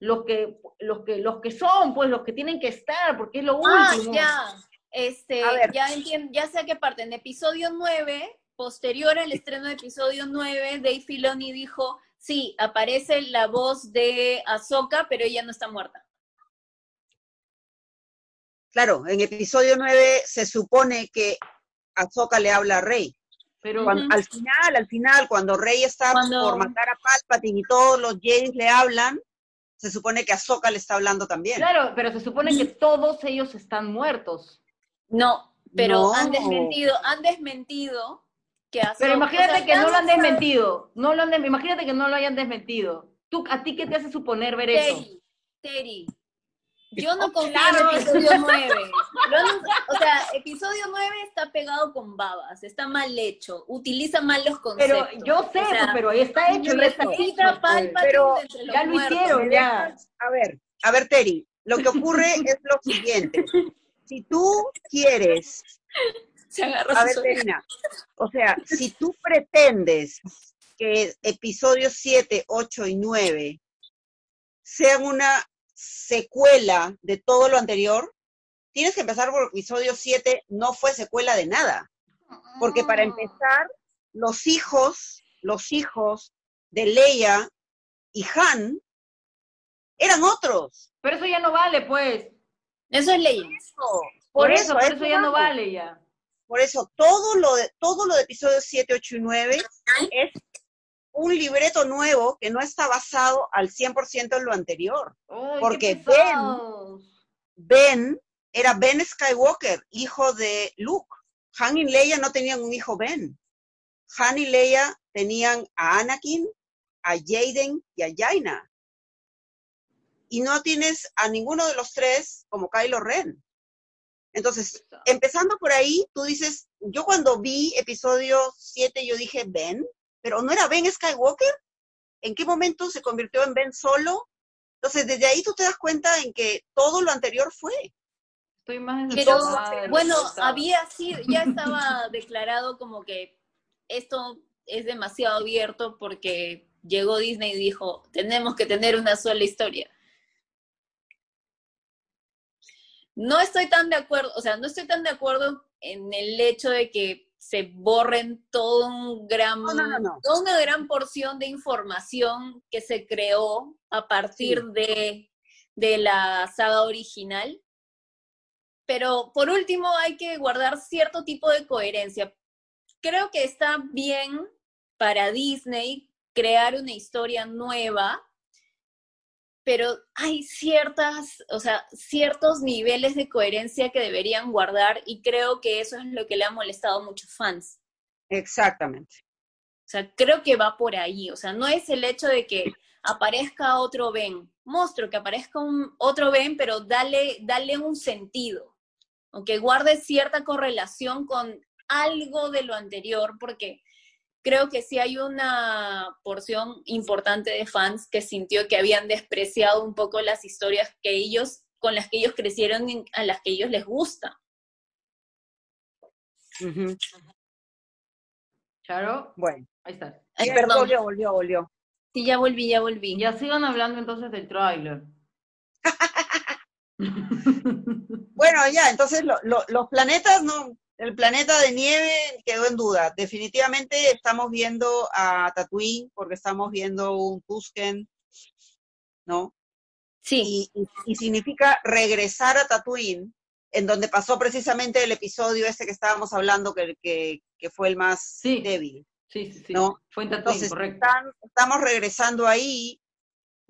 los que, los que, los que son, pues, los que tienen que estar, porque es lo Ah, último. ya. Este, A ver. ya entiendo, ya sé a qué parte. En episodio 9, posterior al estreno de episodio 9, Dave Filoni dijo, sí, aparece la voz de Ahsoka, pero ella no está muerta. Claro, en episodio 9 se supone que Ahsoka le habla a Rey. Pero Cuando-. Al final, al final, cuando Rey está Cuando- por matar a Palpatine y todos los Jedi le hablan, se supone que Ahsoka le está hablando también. claro, pero se supone que todos ellos están muertos. No, pero No. han desmentido, han desmentido que Ahsoka... Pero imagínate o sea, que no lo han desmentido. No lo han de- imagínate que no lo hayan desmentido. ¿Tú, ¿A ti qué te hace suponer ver eso? Terry, yo no Oh, confío claro. en episodio 9. Lo han- o sea, episodio 9 está pegado con babas, está mal hecho, utiliza mal los Pero conceptos. yo sé, O sea, pues, pero ahí está hecho, ya está hecho, pues. Pero ya lo muertos. hicieron. ¿Me ya. A ver, a ver, Terry, lo que ocurre es lo siguiente. Si tú quieres Se agarró A ver. Terina, o sea, si tú pretendes que episodios 7, 8 y 9 sean una secuela de todo lo anterior, tienes que empezar por episodio 7, no fue secuela de nada. Porque para empezar, los hijos, los hijos de Leia y Han eran otros. Pero eso ya no vale, pues. Eso es Legends. Por, eso, por eso ya no vale ya. Por eso, todo lo de, todo lo de episodios 7, 8 y 9 es un libreto nuevo que no está basado al 100% en lo anterior. Porque pesados. Ben era Ben Skywalker, hijo de Luke. Han y Leia no tenían un hijo Ben. Han y Leia tenían a Anakin, a Jaden y a Jaina. Y no tienes a ninguno de los tres como Kylo Ren. Entonces, empezando por ahí, tú dices, yo cuando vi episodio 7, yo dije, Ben, pero no era Ben Skywalker. ¿En qué momento se convirtió en Ben solo? Entonces, desde ahí tú te das cuenta en que todo lo anterior fue. Estoy más Pero, bueno, había sido, ya estaba declarado como que esto es demasiado abierto porque llegó Disney y dijo, tenemos que tener una sola historia. No estoy tan de acuerdo, o sea, no estoy tan de acuerdo en el hecho de que se borren todo un gran, No, no, no, no. toda una gran porción de información que se creó a partir Sí. de, de la saga original. Pero por último hay que guardar cierto tipo de coherencia. Creo que está bien para Disney crear una historia nueva, pero hay ciertas, o sea, ciertos niveles de coherencia que deberían guardar y creo que eso es lo que le ha molestado a muchos fans. Exactamente. O sea, creo que va por ahí. O sea, no es el hecho de que aparezca otro Ben, monstruo, que aparezca un otro Ben, pero dale, dale un sentido, aunque guarde cierta correlación con algo de lo anterior, porque creo que sí hay una porción importante de fans que sintió que habían despreciado un poco las historias que ellos, con las que ellos crecieron, y a las que ellos les gusta. Charo, bueno, ahí está. Ay, perdón. Volvió, volvió, volvió. Sí, ya volví, ya volví. Ya sigan hablando entonces del tráiler. Bueno, ya, entonces lo- lo- los planetas, no, el planeta de nieve quedó en duda. Definitivamente estamos viendo a Tatooine porque estamos viendo un Tusken, ¿no? Sí, Y, significa regresar a Tatooine, en donde pasó precisamente el episodio este que estábamos hablando, que, que, que fue el más Sí. débil. Sí, sí, sí. No, Fue en Tatooine, Entonces, correcto. están- estamos regresando ahí,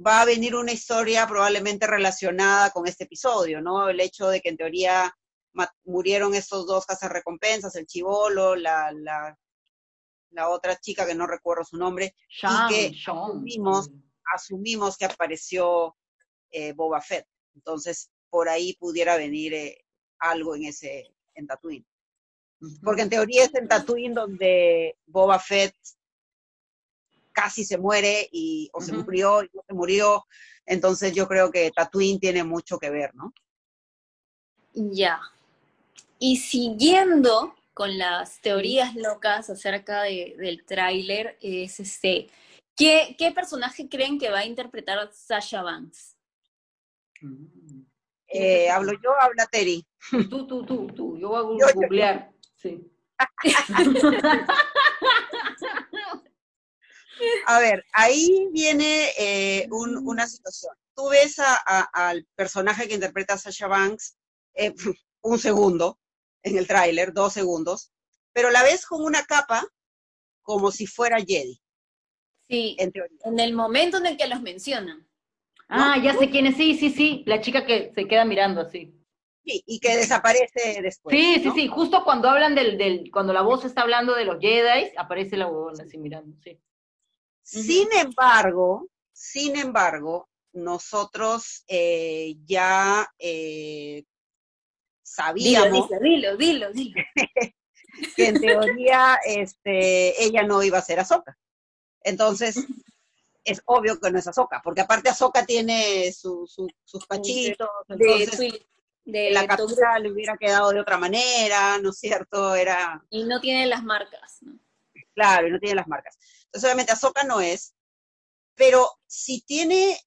va a venir una historia probablemente relacionada con este episodio, ¿no? El hecho de que en teoría murieron estos dos cazarrecompensas, el chivolo, la, la, la otra chica que no recuerdo su nombre, Sean, que Sean. asumimos- asumimos que apareció eh, Boba Fett. Entonces, por ahí pudiera venir eh, algo en ese, en Tatooine. Porque en teoría es en Tatooine donde Boba Fett casi se muere y o se murió y no se murió. Entonces yo creo que Tatooine tiene mucho que ver, ¿no? ya. Y siguiendo con las teorías locas acerca de- del tráiler, es este, ¿qué, ¿qué personaje creen que va a interpretar Sasha Banks? Eh, hablo yo, habla Terry. Tú, tú, tú, tú. Yo voy a Yo- yo- googlear. Sí. A ver, ahí viene eh, un- una situación. Tú ves a- a- al personaje que interpreta a Sasha Banks eh, un segundo en el tráiler, dos segundos, pero la ves con una capa como si fuera Jedi, Sí, en teoría. en el momento en el que los mencionan. Ah, ya sé quién es. Sí, sí, sí. La chica que se queda mirando así. Sí, y que desaparece después. Sí, sí, ¿no? sí. Justo cuando hablan del, del, cuando la voz está hablando de los Jedi, aparece la huevona así mirando, sí. Sin embargo, sin embargo, nosotros eh, ya eh, sabíamos dilo, dilo, dilo, dilo. que en teoría este, ella no iba a ser Ahsoka. Entonces, es obvio que no es Ahsoka, porque aparte Ahsoka tiene su- su- sus pachitos, De, entonces de la tu- captura le hubiera quedado de otra manera, ¿no es cierto? Era, y no tiene las marcas. ¿no? claro, y no tiene las marcas. Entonces, obviamente Ahsoka no es, pero si tiene,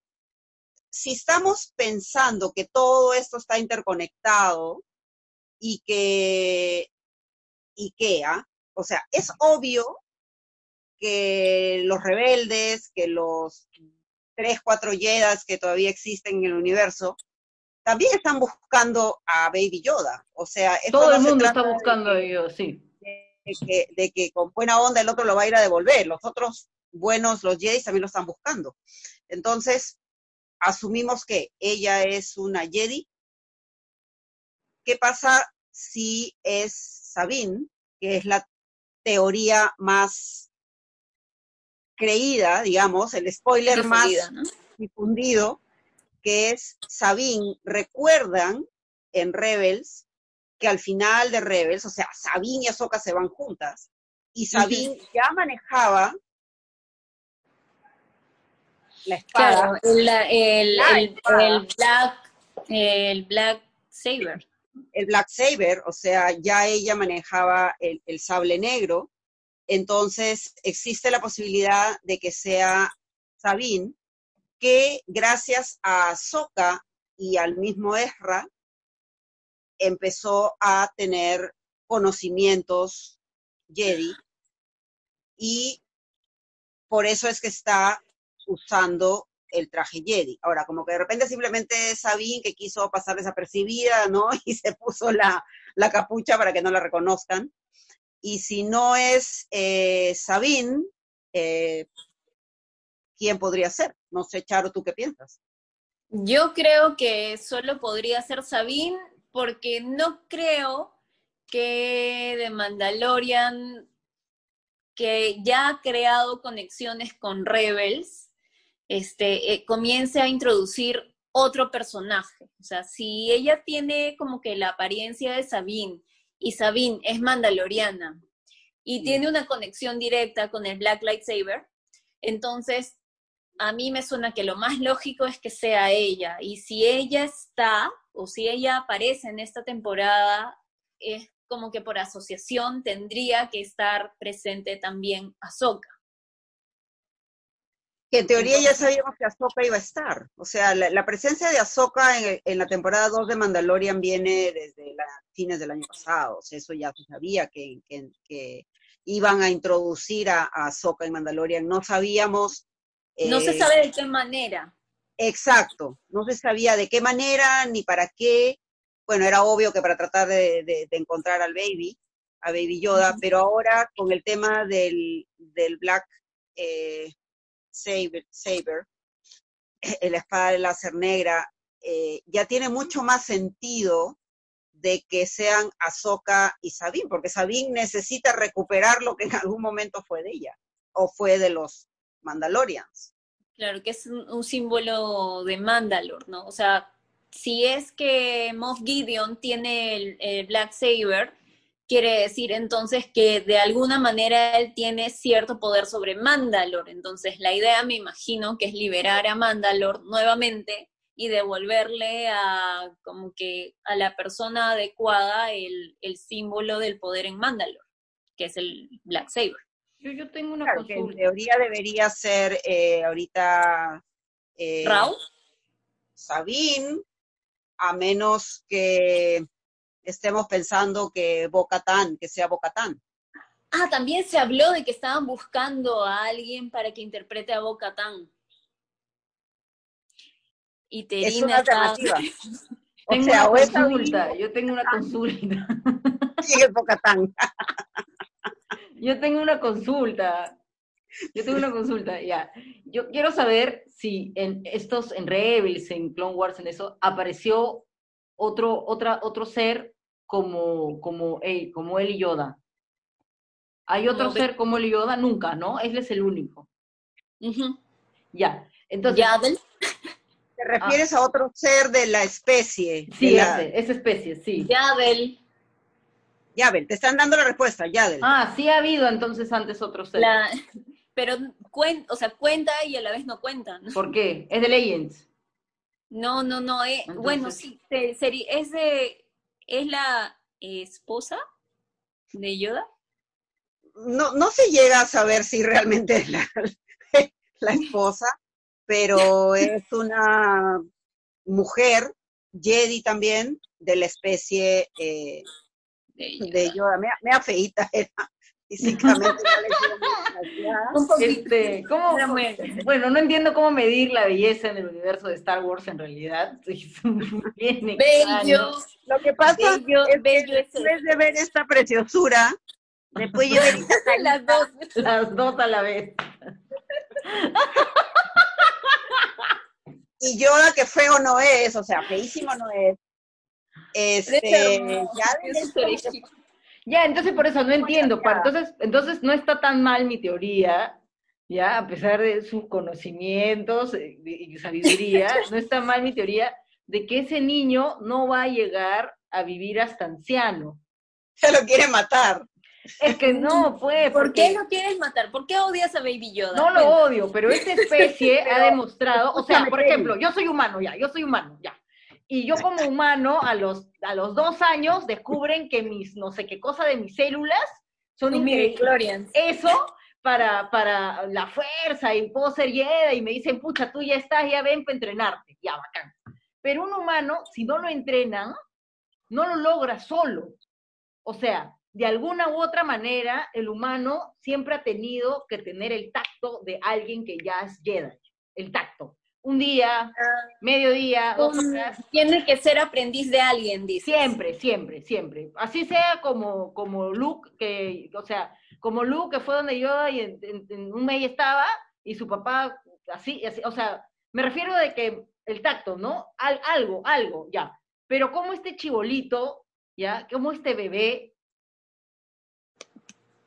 si estamos pensando que todo esto está interconectado y que, y que, ¿ah? o sea, es obvio que los rebeldes, que los tres, cuatro Jedas que todavía existen en el universo, también están buscando a Baby Yoda. O sea, esto Todo no el mundo está buscando a ellos, sí. de que, de que con buena onda el otro lo va a ir a devolver. Los otros buenos, los Jedi, también lo están buscando. Entonces, asumimos que ella es una Jedi. ¿Qué pasa si es Sabine, que es la teoría más creída, digamos, el spoiler más difundido, que es Sabine, recuerdan en Rebels que al final de Rebels, o sea, Sabine y Ahsoka se van juntas, y Sabine ya manejaba la espada, Claro, el, el, La el- espada. el Black, el Black Saber. El Black Saber, o sea, ya ella manejaba el, el sable negro, entonces existe la posibilidad de que sea Sabine, que gracias a Ahsoka y al mismo Ezra, empezó a tener conocimientos Jedi. Y por eso es que está usando el traje Jedi. Ahora, como que de repente simplemente Sabine que quiso pasar desapercibida, ¿no? Y se puso la, la capucha para que no la reconozcan. Y si no es eh, Sabine, eh, ¿quién podría ser? No sé, Charo, ¿tú qué piensas? Yo creo que solo podría ser Sabine, porque no creo que de Mandalorian, que ya ha creado conexiones con Rebels, este, eh, comience a introducir otro personaje. O sea, si ella tiene como que la apariencia de Sabine y Sabine es mandaloriana y tiene una conexión directa con el Black Lightsaber, entonces a mí me suena que lo más lógico es que sea ella. Y si ella está, o si ella aparece en esta temporada, es como que por asociación tendría que estar presente también Ahsoka. Que en teoría ya sabíamos que Ahsoka iba a estar. O sea, la, presencia de Ahsoka en, la temporada 2 de Mandalorian viene desde fines del año pasado. O sea, eso ya se sabía que, que, iban a introducir a, a Ahsoka en Mandalorian. No sabíamos no se eh, sabe de qué manera. Exacto, no se sabía de qué manera ni para qué. Bueno, era obvio que para tratar de, encontrar al baby, a Baby Yoda, pero ahora con el tema del, Black eh, Saber, Saber, la espada de láser negra, eh, ya tiene mucho más sentido de que sean Ahsoka y Sabine, porque Sabine necesita recuperar lo que en algún momento fue de ella, o fue de los Mandalorians. Claro, que es un, símbolo de Mandalor, ¿no? O sea, si es que Moff Gideon tiene el, Black Saber, quiere decir entonces que de alguna manera él tiene cierto poder sobre Mandalor. Entonces la idea me imagino que es liberar a Mandalor nuevamente y devolverle a como que a la persona adecuada el, el símbolo del poder en Mandalor, que es el Black Saber. Yo, tengo una consulta. en teoría debería ser eh, ahorita eh, Raúl Sabín, a menos que estemos pensando que Bocatán, que sea Bocatán. Ah, también se habló de que estaban buscando a alguien para que interprete a Bocatán. Y Terina es una alternativa. tengo una consulta, yo tengo una consulta. Sigue Bocatán. Yo tengo una consulta. Yo tengo una consulta, ya. Yo quiero saber si en estos, en Rebels, en Clone Wars, en eso, apareció otro, otra, otro ser como, como, él, como él y Yoda. ¿Hay otro ser como él y Yoda? Nunca, ¿no? Él es el único. Ya. Entonces. ¿Yadel? ¿Te refieres a otro ser de la especie? Sí, ese, esa especie, sí. Yadel. Yabel, te están dando la respuesta, Yabel. Ah, sí ha habido entonces antes otro ser. Pero o sea, cuenta y a la vez no cuenta. ¿Por qué? ¿Es de Legends? No, no, no. Eh, bueno, sí, es de. ¿Es la esposa de Yoda? No, no se llega a saber si realmente es la, la esposa, pero es una mujer, Jedi también, de la especie eh, de Yoda. Me, me afeita era físicamente. Un este, ¿cómo, bueno, no entiendo cómo medir la belleza en el universo de Star Wars en realidad. bello. Lo que pasa es que después de ver esta preciosura, después yo las dos. Las dos a la vez. Y Yoda que feo no es, o sea, feísimo no es, este, ya, entonces por eso no entiendo. Entonces, entonces no está tan mal mi teoría, ya, a pesar de sus conocimientos eh, y sabiduría, no está mal mi teoría de que ese niño no va a llegar a vivir hasta anciano. Se lo quiere matar. Es que no, pues. ¿Por qué lo quieres matar? ¿Por qué odias a Baby Yoda? No lo odio, pero esta especie ha demostrado, o sea, por ejemplo, yo soy humano ya, yo soy humano ya. Y yo como humano, a los, a los dos años, descubren que mis, no sé qué cosa de mis células son increíbles. Eso para, para la fuerza y puedo ser Jedi y me dicen, pucha, tú ya estás, ya ven para entrenarte. Ya, bacán. Pero un humano, si no lo entrenan, no lo logra solo. O sea, de alguna u otra manera, el humano siempre ha tenido que tener el tacto de alguien que ya es Jedi. El tacto un día, mediodía, dos horas. Tiene que ser aprendiz de alguien, dice. Siempre, siempre, siempre. Así sea como, como Luke, que, o sea, como Luke, que fue donde yo y en, un mes estaba, y su papá, así, así, o sea, me refiero de que el tacto, ¿no? algo, algo, ya. Pero como este chibolito, ya, como este bebé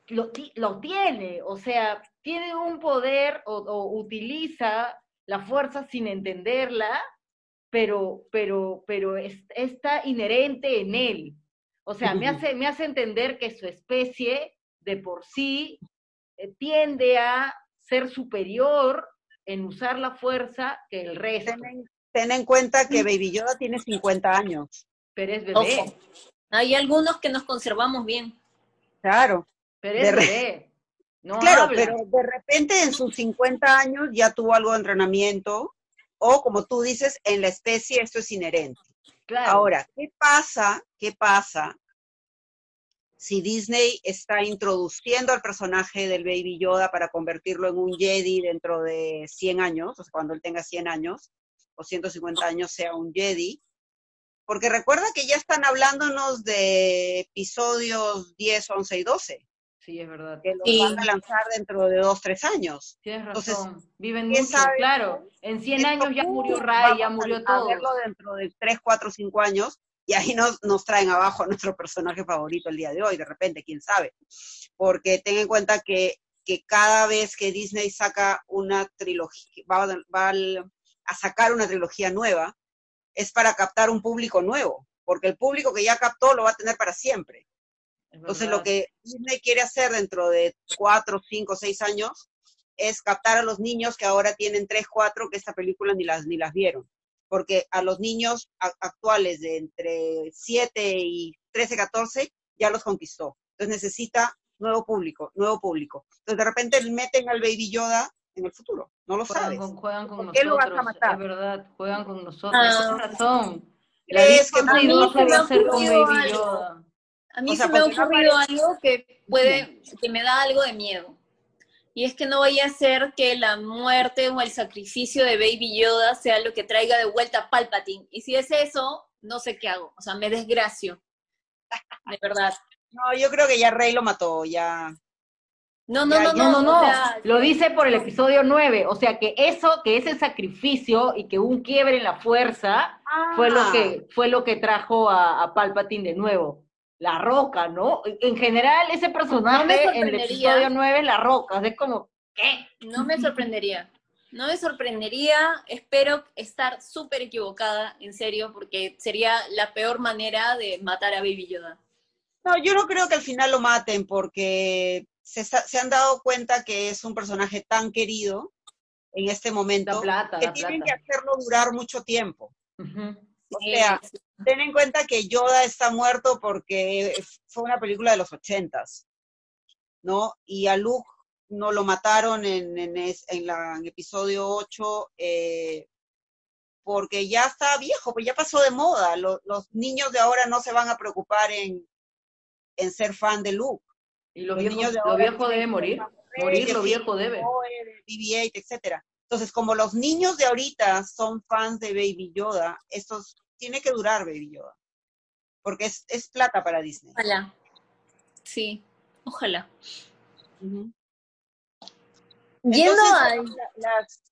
lo, lo tiene, o sea, tiene un poder o, utiliza la fuerza sin entenderla, pero, pero, pero está inherente en él. O sea, me hace, me hace entender que su especie de por sí eh, tiende a ser superior en usar la fuerza que el resto. Ten en, cuenta que Baby Yoda tiene 50 años. Pero es bebé. Hay algunos que nos conservamos bien. Claro. Pero es bebé. No claro, pero de repente en sus 50 años ya tuvo algo de entrenamiento, o como tú dices, en la especie esto es inherente. Claro. Ahora, ¿qué pasa? ¿Qué pasa si Disney está introduciendo al personaje del Baby Yoda para convertirlo en un Jedi dentro de 100 años, o sea, cuando él tenga 100 años o 150 años sea un Jedi? Porque recuerda que ya están hablándonos de episodios 10, 11 y 12. Sí, es verdad. Que los van a lanzar dentro de dos, tres años. Tienes razón. Viven mucho, claro. En 100 años ya murió Ray, ya murió todo. A verlo dentro de 3, 4, 5 años y ahí nos, nos traen abajo a nuestro personaje favorito el día de hoy, de repente, quién sabe. Porque ten en cuenta que, que cada vez que Disney saca una trilogía, va, va a sacar una trilogía nueva, es para captar un público nuevo, porque el público que ya captó lo va a tener para siempre. Entonces, lo que Disney quiere hacer dentro de cuatro, cinco, seis años es captar a los niños que ahora tienen tres, cuatro, que esta película ni las, ni las vieron porque a los niños actuales de entre 7 y 13, 14 ya los conquistó. Entonces necesita nuevo público, nuevo público. Entonces de repente meten al Baby Yoda en el futuro, no lo juegan sabes. Con, juegan con nosotros, lo vas a matar? es verdad, juegan con nosotros, ah. tienes razón. ¿Crees que a mí se me ha ocurrido algo. A mí se me ha ocurrido algo que puede, que me da algo de miedo. Y es que no vaya a ser que la muerte o el sacrificio de Baby Yoda sea lo que traiga de vuelta a Palpatine. Y si es eso, no sé qué hago. O sea, me desgracio. De verdad. No, yo creo que ya Rey lo mató, ya. No, no, no, no, no, lo dice por el episodio 9. O sea que eso, que ese sacrificio y que un quiebre en la fuerza fue lo que ah. fue lo que trajo a, a Palpatine de nuevo. La Roca, ¿no? En general, ese personaje en el episodio 9, La Roca, es como, ¿qué? No me sorprendería. No me sorprendería, espero estar súper equivocada, en serio, porque sería la peor manera de matar a Baby Yoda. No, yo no creo que al final lo maten, porque se, se han dado cuenta que es un personaje tan querido en este momento que tienen que hacerlo durar mucho tiempo. O sea, ten en cuenta que Yoda está muerto porque fue una película de los ochentas, ¿no? Y a Luke no lo mataron en, en, la, episodio 8 eh, porque ya está viejo, pues ya pasó de moda. Los, niños de ahora no se van a preocupar en, en ser fan de Luke. Y los, niños de lo viejo debe morir. Morir lo viejo debe. BB-8, etcétera. Entonces, como los niños de ahorita son fans de Baby Yoda, estos tiene que durar Baby Yoda. Porque es, es plata para Disney. Ojalá. Sí, ojalá.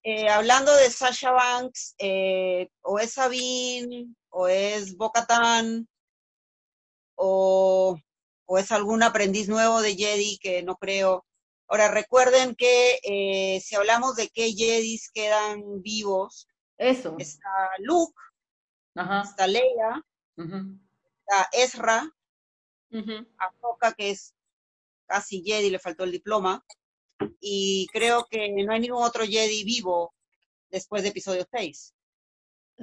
eh, hablando de Sasha Banks, eh, o es Sabine, o es Bocatán, o, o es algún aprendiz nuevo de Jedi que no creo. Ahora, recuerden que eh, si hablamos de qué Jedis quedan vivos, Eso. está Luke, está Leia, está Ezra, uh que es casi Jedi, le faltó el diploma, y creo que no hay ningún otro Jedi vivo después de episodio 6.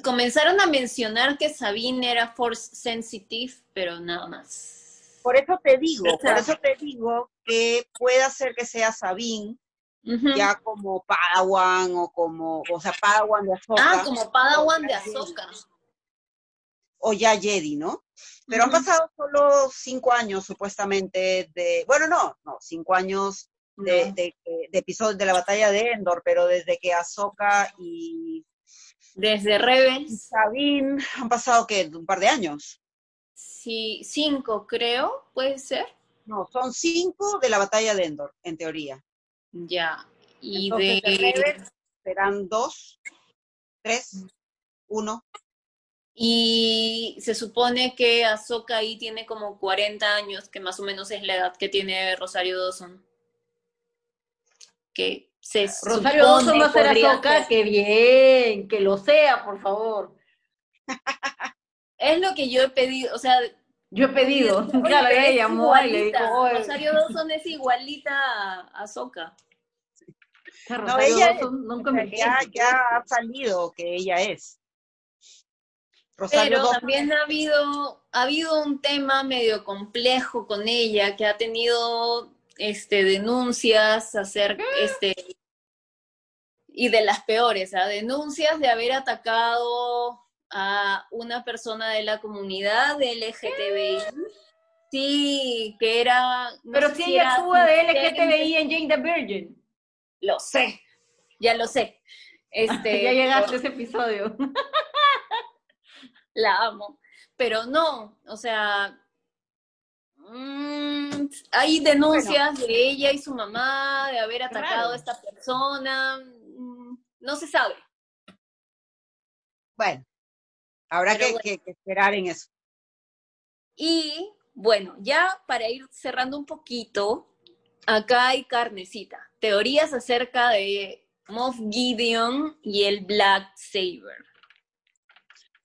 Comenzaron a mencionar que Sabine era Force Sensitive, pero nada más. Por eso te digo, por eso te digo que puede ser que sea Sabine, ya como Padawan o como, o sea, Padawan de Ahsoka. Ah, como Padawan de Ahsoka. O ya Jedi, ¿no? Pero han pasado solo cinco años, supuestamente, de, bueno, no, no, cinco años de, de, de, episodios de la batalla de Endor, pero desde que Ahsoka y... Desde Rebels. Sabine, han pasado, que Un par de años sí, cinco creo, puede ser. No, son cinco de la batalla de Endor, en teoría. Ya, y de... serán dos, tres. uno. Y se supone que Ahsoka ahí tiene como 40 años, que más o menos es la edad que tiene Rosario Dawson. Que se Rosario Dawson va a ser Ahsoka, que bien, que lo sea, por favor. es lo que yo he pedido, o sea... Yo he pedido, claro, ella llamó y le dijo, Rosario Dawson es igualita a Ahsoka. No, ella nunca me ya, ya ha salido que ella es. Pero también ha habido, ha habido un tema medio complejo con ella, que ha tenido este, denuncias acerca, mm. este, y de las peores, ¿ah? denuncias de haber atacado a una persona de la comunidad LGTBI. Sí, que era... Pero si ella actúa de LGTBI en Jane the Virgin. Lo sé, ya lo sé. Este, ya llegaste a ese episodio. la amo. Pero no, o sea, mm, hay denuncias de ella y su mamá de haber atacado a esta persona. Mm, no se sabe. Bueno, habrá que, que esperar en eso. Y bueno, ya para ir cerrando un poquito, acá hay carnecita. Teorías acerca de Moff Gideon y el Black Saber.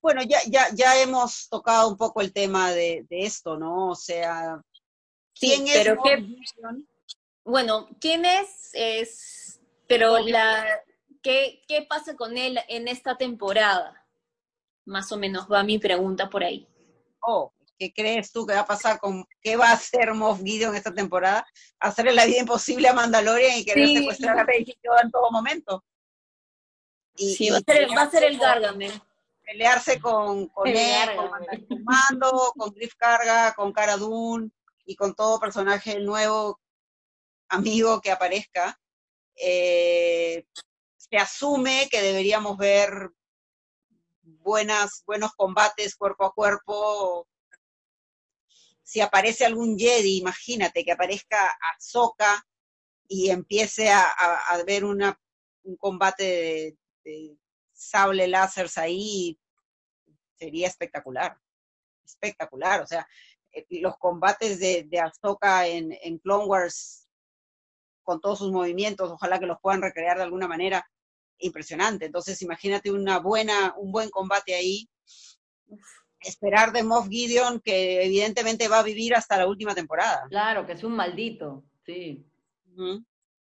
Bueno, ya, ya, ya hemos tocado un poco el tema de, esto, ¿no? O sea, ¿quién es pero Bueno, ¿quién es? es pero la, ¿qué, ¿qué pasa con él en esta temporada? Más o menos va mi pregunta por ahí. Oh, ¿qué crees tú que va a pasar con, qué va a hacer Moff Gideon esta temporada? Hacerle la vida imposible a Mandalorian y querer secuestrar a Baby en todo momento. Y, sí, va, a ser, va a ser el Gargamel pelearse con, con él, con Mando, con Griff Carga, con Cara Dune y con todo personaje nuevo amigo que aparezca. Eh, se asume que deberíamos ver buenas, buenos combates cuerpo a cuerpo. Si aparece algún Jedi, imagínate que aparezca Ahsoka y empiece a, a, ver una, un combate de sable láser ahí, sería espectacular, espectacular, o sea, eh, los combates de, de Ahsoka en, en Clone Wars con todos sus movimientos, ojalá que los puedan recrear de alguna manera, impresionante. Entonces, imagínate una buena, un buen combate ahí. Esperar de Moff Gideon, que evidentemente va a vivir hasta la última temporada. Claro, que es un maldito, sí.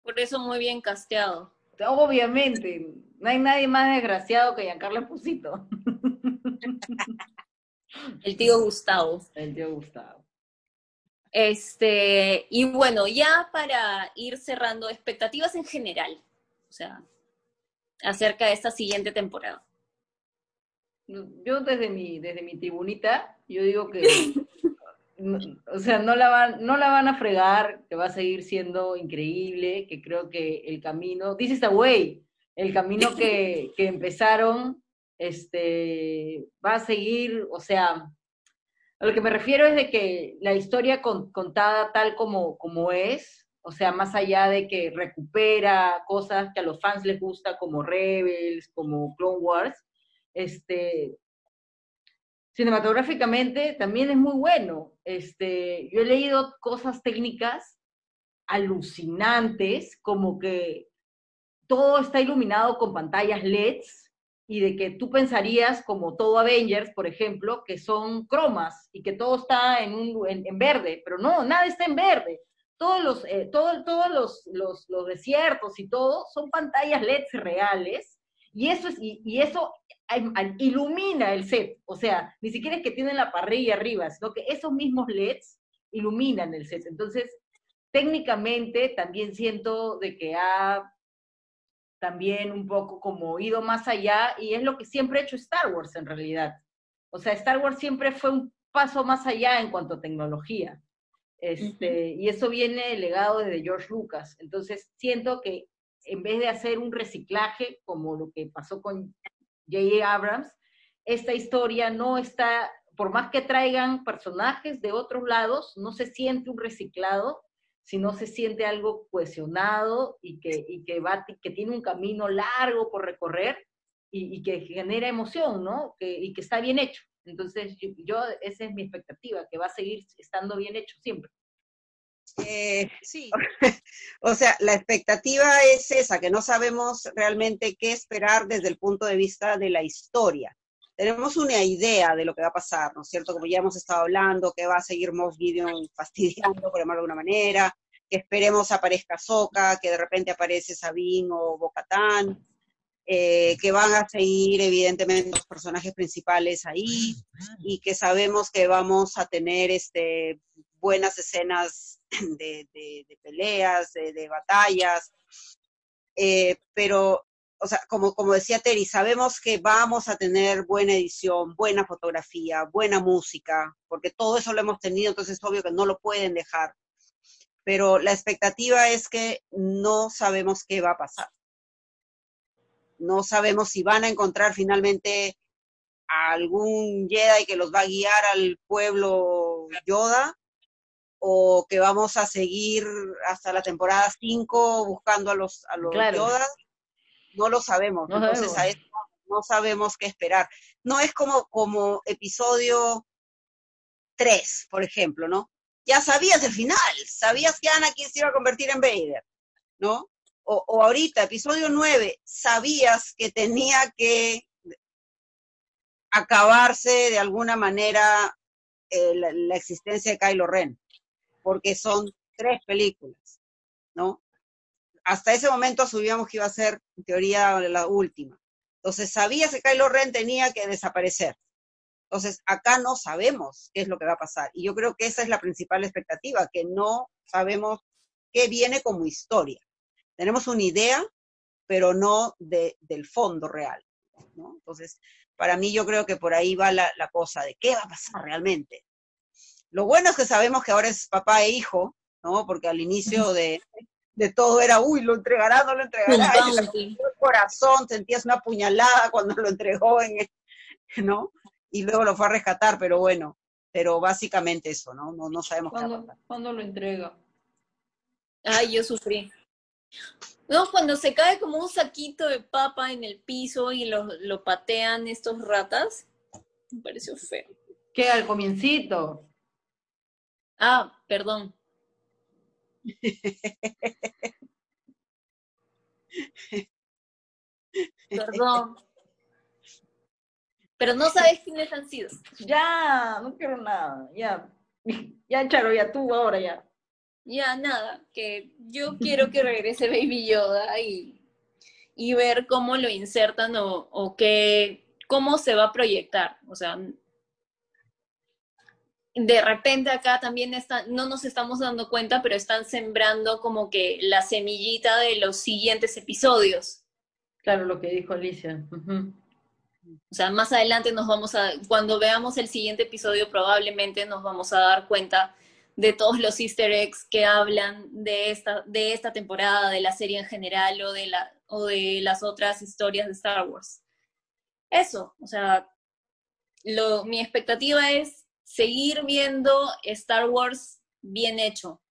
Por eso muy bien casteado. Obviamente, no hay nadie más desgraciado que Giancarlo Pusito. El tío Gustavo. El tío Gustavo. Este, y bueno, ya para ir cerrando, expectativas en general, o sea, acerca de esta siguiente temporada. Yo desde mi, desde mi tribunita, yo digo que, o sea, no la, van, no la van a fregar, que va a seguir siendo increíble, que creo que el camino, dice way el camino que, empezaron este, va a seguir, o sea, a lo que me refiero es de que la historia contada tal como, como es, o sea, más allá de que recupera cosas que a los fans les gusta, como Rebels, como Clone Wars, este, cinematográficamente también es muy bueno. Este, yo he leído cosas técnicas alucinantes, como que todo está iluminado con pantallas LEDs y de que tú pensarías, como todo Avengers, por ejemplo, que son cromas y que todo está en, un, en, verde, pero no, nada está en verde. Todos, los, eh, todos los, los, los, desiertos y todo son pantallas LEDs reales y eso, es, y, eso ilumina el set. O sea, ni siquiera es que tienen la parrilla arriba, sino que esos mismos LEDs iluminan el set. Entonces, técnicamente también siento de que ha también un poco como ido más allá y es lo que siempre ha hecho Star Wars en realidad. O sea, Star Wars siempre fue un paso más allá en cuanto a tecnología. Este, Y eso viene legado desde George Lucas. Entonces, siento que en vez de hacer un reciclaje como lo que pasó con J.A. Abrams, esta historia no está, por más que traigan personajes de otros lados, no se siente un reciclado, si no se siente algo cohesionado y que, que, tiene un camino largo por recorrer y, que genera emoción, ¿no? y que está bien hecho. Entonces, yo, esa es mi expectativa, que va a seguir estando bien hecho siempre. Eh, sí, o sea, la expectativa es esa, que no sabemos realmente qué esperar desde el punto de vista de la historia. Tenemos una idea de lo que va a pasar, ¿no es cierto? Como ya hemos estado hablando, que va a seguir Moff Gideon fastidiando, por llamarlo de alguna manera, que esperemos aparezca Soka, que de repente aparece Sabine o Bocatán, eh, que van a seguir evidentemente los personajes principales ahí y que sabemos que vamos a tener este, buenas escenas de, peleas, de, batallas, eh, pero, o sea, como, como decía Terry, sabemos que vamos a tener buena edición, buena fotografía, buena música, porque todo eso lo hemos tenido, entonces es obvio que no lo pueden dejar. Pero la expectativa es que no sabemos qué va a pasar no sabemos si van a encontrar finalmente a algún Jedi que los va a guiar al pueblo Yoda o que vamos a seguir hasta la temporada 5 buscando a los, a los Yoda. No lo sabemos. Entonces no sabemos qué esperar. No es como, como episodio 3, por ejemplo, ¿no? Ya sabías el final, sabías que Anakin se iba a convertir en Vader, ¿no? o, ahorita, episodio 9, sabías que tenía que acabarse de alguna manera eh, la, existencia de Kylo Ren, porque son tres películas, ¿no? Hasta ese momento asumíamos que iba a ser, en teoría, la última. Entonces, sabías que Kylo Ren tenía que desaparecer. Entonces, acá no sabemos qué es lo que va a pasar. Y yo creo que esa es la principal expectativa, que no sabemos qué viene como historia. Tenemos una idea, pero no de, del fondo real. ¿no? Entonces, para mí yo creo que por ahí va la, cosa de qué va a pasar realmente. Lo bueno es que sabemos que ahora es papá e hijo, ¿no? Porque al inicio de, todo era, uy, lo entregará, no lo entregará. el corazón, sentías una puñalada cuando lo entregó, en, ¿no? Y luego lo fue a rescatar, pero bueno, pero básicamente eso, ¿no? No, no sabemos ¿Cuándo, ¿Cuándo lo entrega? Ay, yo sufrí. No, cuando se cae como un saquito de papa en el piso y lo, lo patean estos ratas, me pareció feo. ¿Qué? Al comiencito. Ah, perdón. perdón. Pero no sabes quiénes han sido. Ya, no quiero nada. Ya, ya, Charo, ya tú ahora ya ya nada, que yo quiero que regrese Baby Yoda y, y ver cómo lo insertan o, o cómo se va a proyectar. O sea, de repente acá también está, no nos estamos dando cuenta, pero están sembrando como que la semillita de los siguientes episodios. Claro, lo que dijo Alicia. O sea, más adelante nos vamos a, cuando veamos el siguiente episodio, probablemente nos vamos a dar cuenta de todos los easter eggs que hablan de esta, de esta temporada, de la serie en general o de, la, o de las otras historias de Star Wars. Eso, o sea, lo, mi expectativa es seguir viendo Star Wars bien hecho,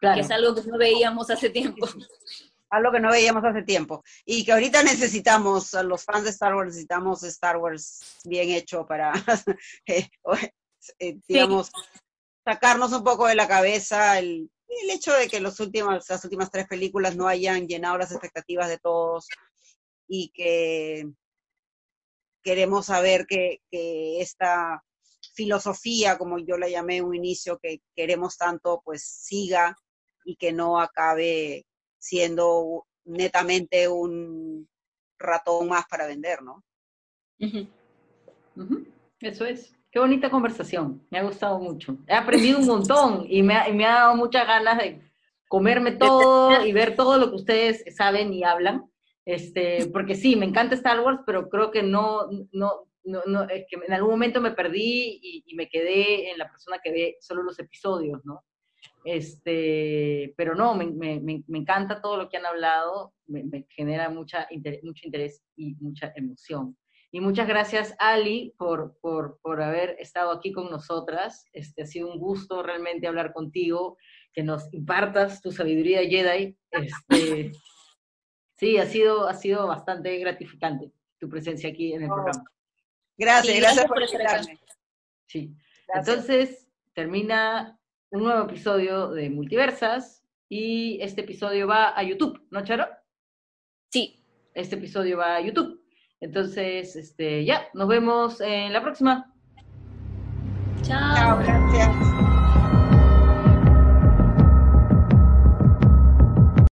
que es algo que no veíamos hace tiempo. Algo que no veíamos hace tiempo. Y que ahorita necesitamos, los fans de Star Wars necesitamos Star Wars bien hecho para, eh, eh, digamos, sacarnos un poco de la cabeza el, hecho de que los últimos, las últimas tres películas no hayan llenado las expectativas de todos y que queremos saber que, esta filosofía, como yo la llamé en un inicio, que queremos tanto, pues siga y que no acabe siendo netamente un ratón más para vender, ¿no? Eso es. Qué bonita conversación, me ha gustado mucho. He aprendido un montón y me ha, me ha dado muchas ganas de comerme todo y ver todo lo que ustedes saben y hablan. Este, porque sí, me encanta Star Wars, pero creo que no, no, no, es que en algún momento me perdí y, me quedé en la persona que ve solo los episodios, ¿no? Este, pero no, me, me, me encanta todo lo que han hablado, me, genera mucha, mucho interés y mucha emoción. Y muchas gracias, Ali, por, por, por, haber estado aquí con nosotras. Este, ha sido un gusto realmente hablar contigo, que nos impartas tu sabiduría Jedi. Este, sí, ha sido, ha sido bastante gratificante. tu presencia aquí en el Oh, programa. Gracias, Sí, gracias gracias por invitarme. Sí. Gracias. Entonces, termina un nuevo episodio de Multiversas y este episodio va a YouTube, ¿no, Charo? Sí, Este episodio va a YouTube. Entonces, este, ya, nos vemos en la próxima. chao. Chao, gracias.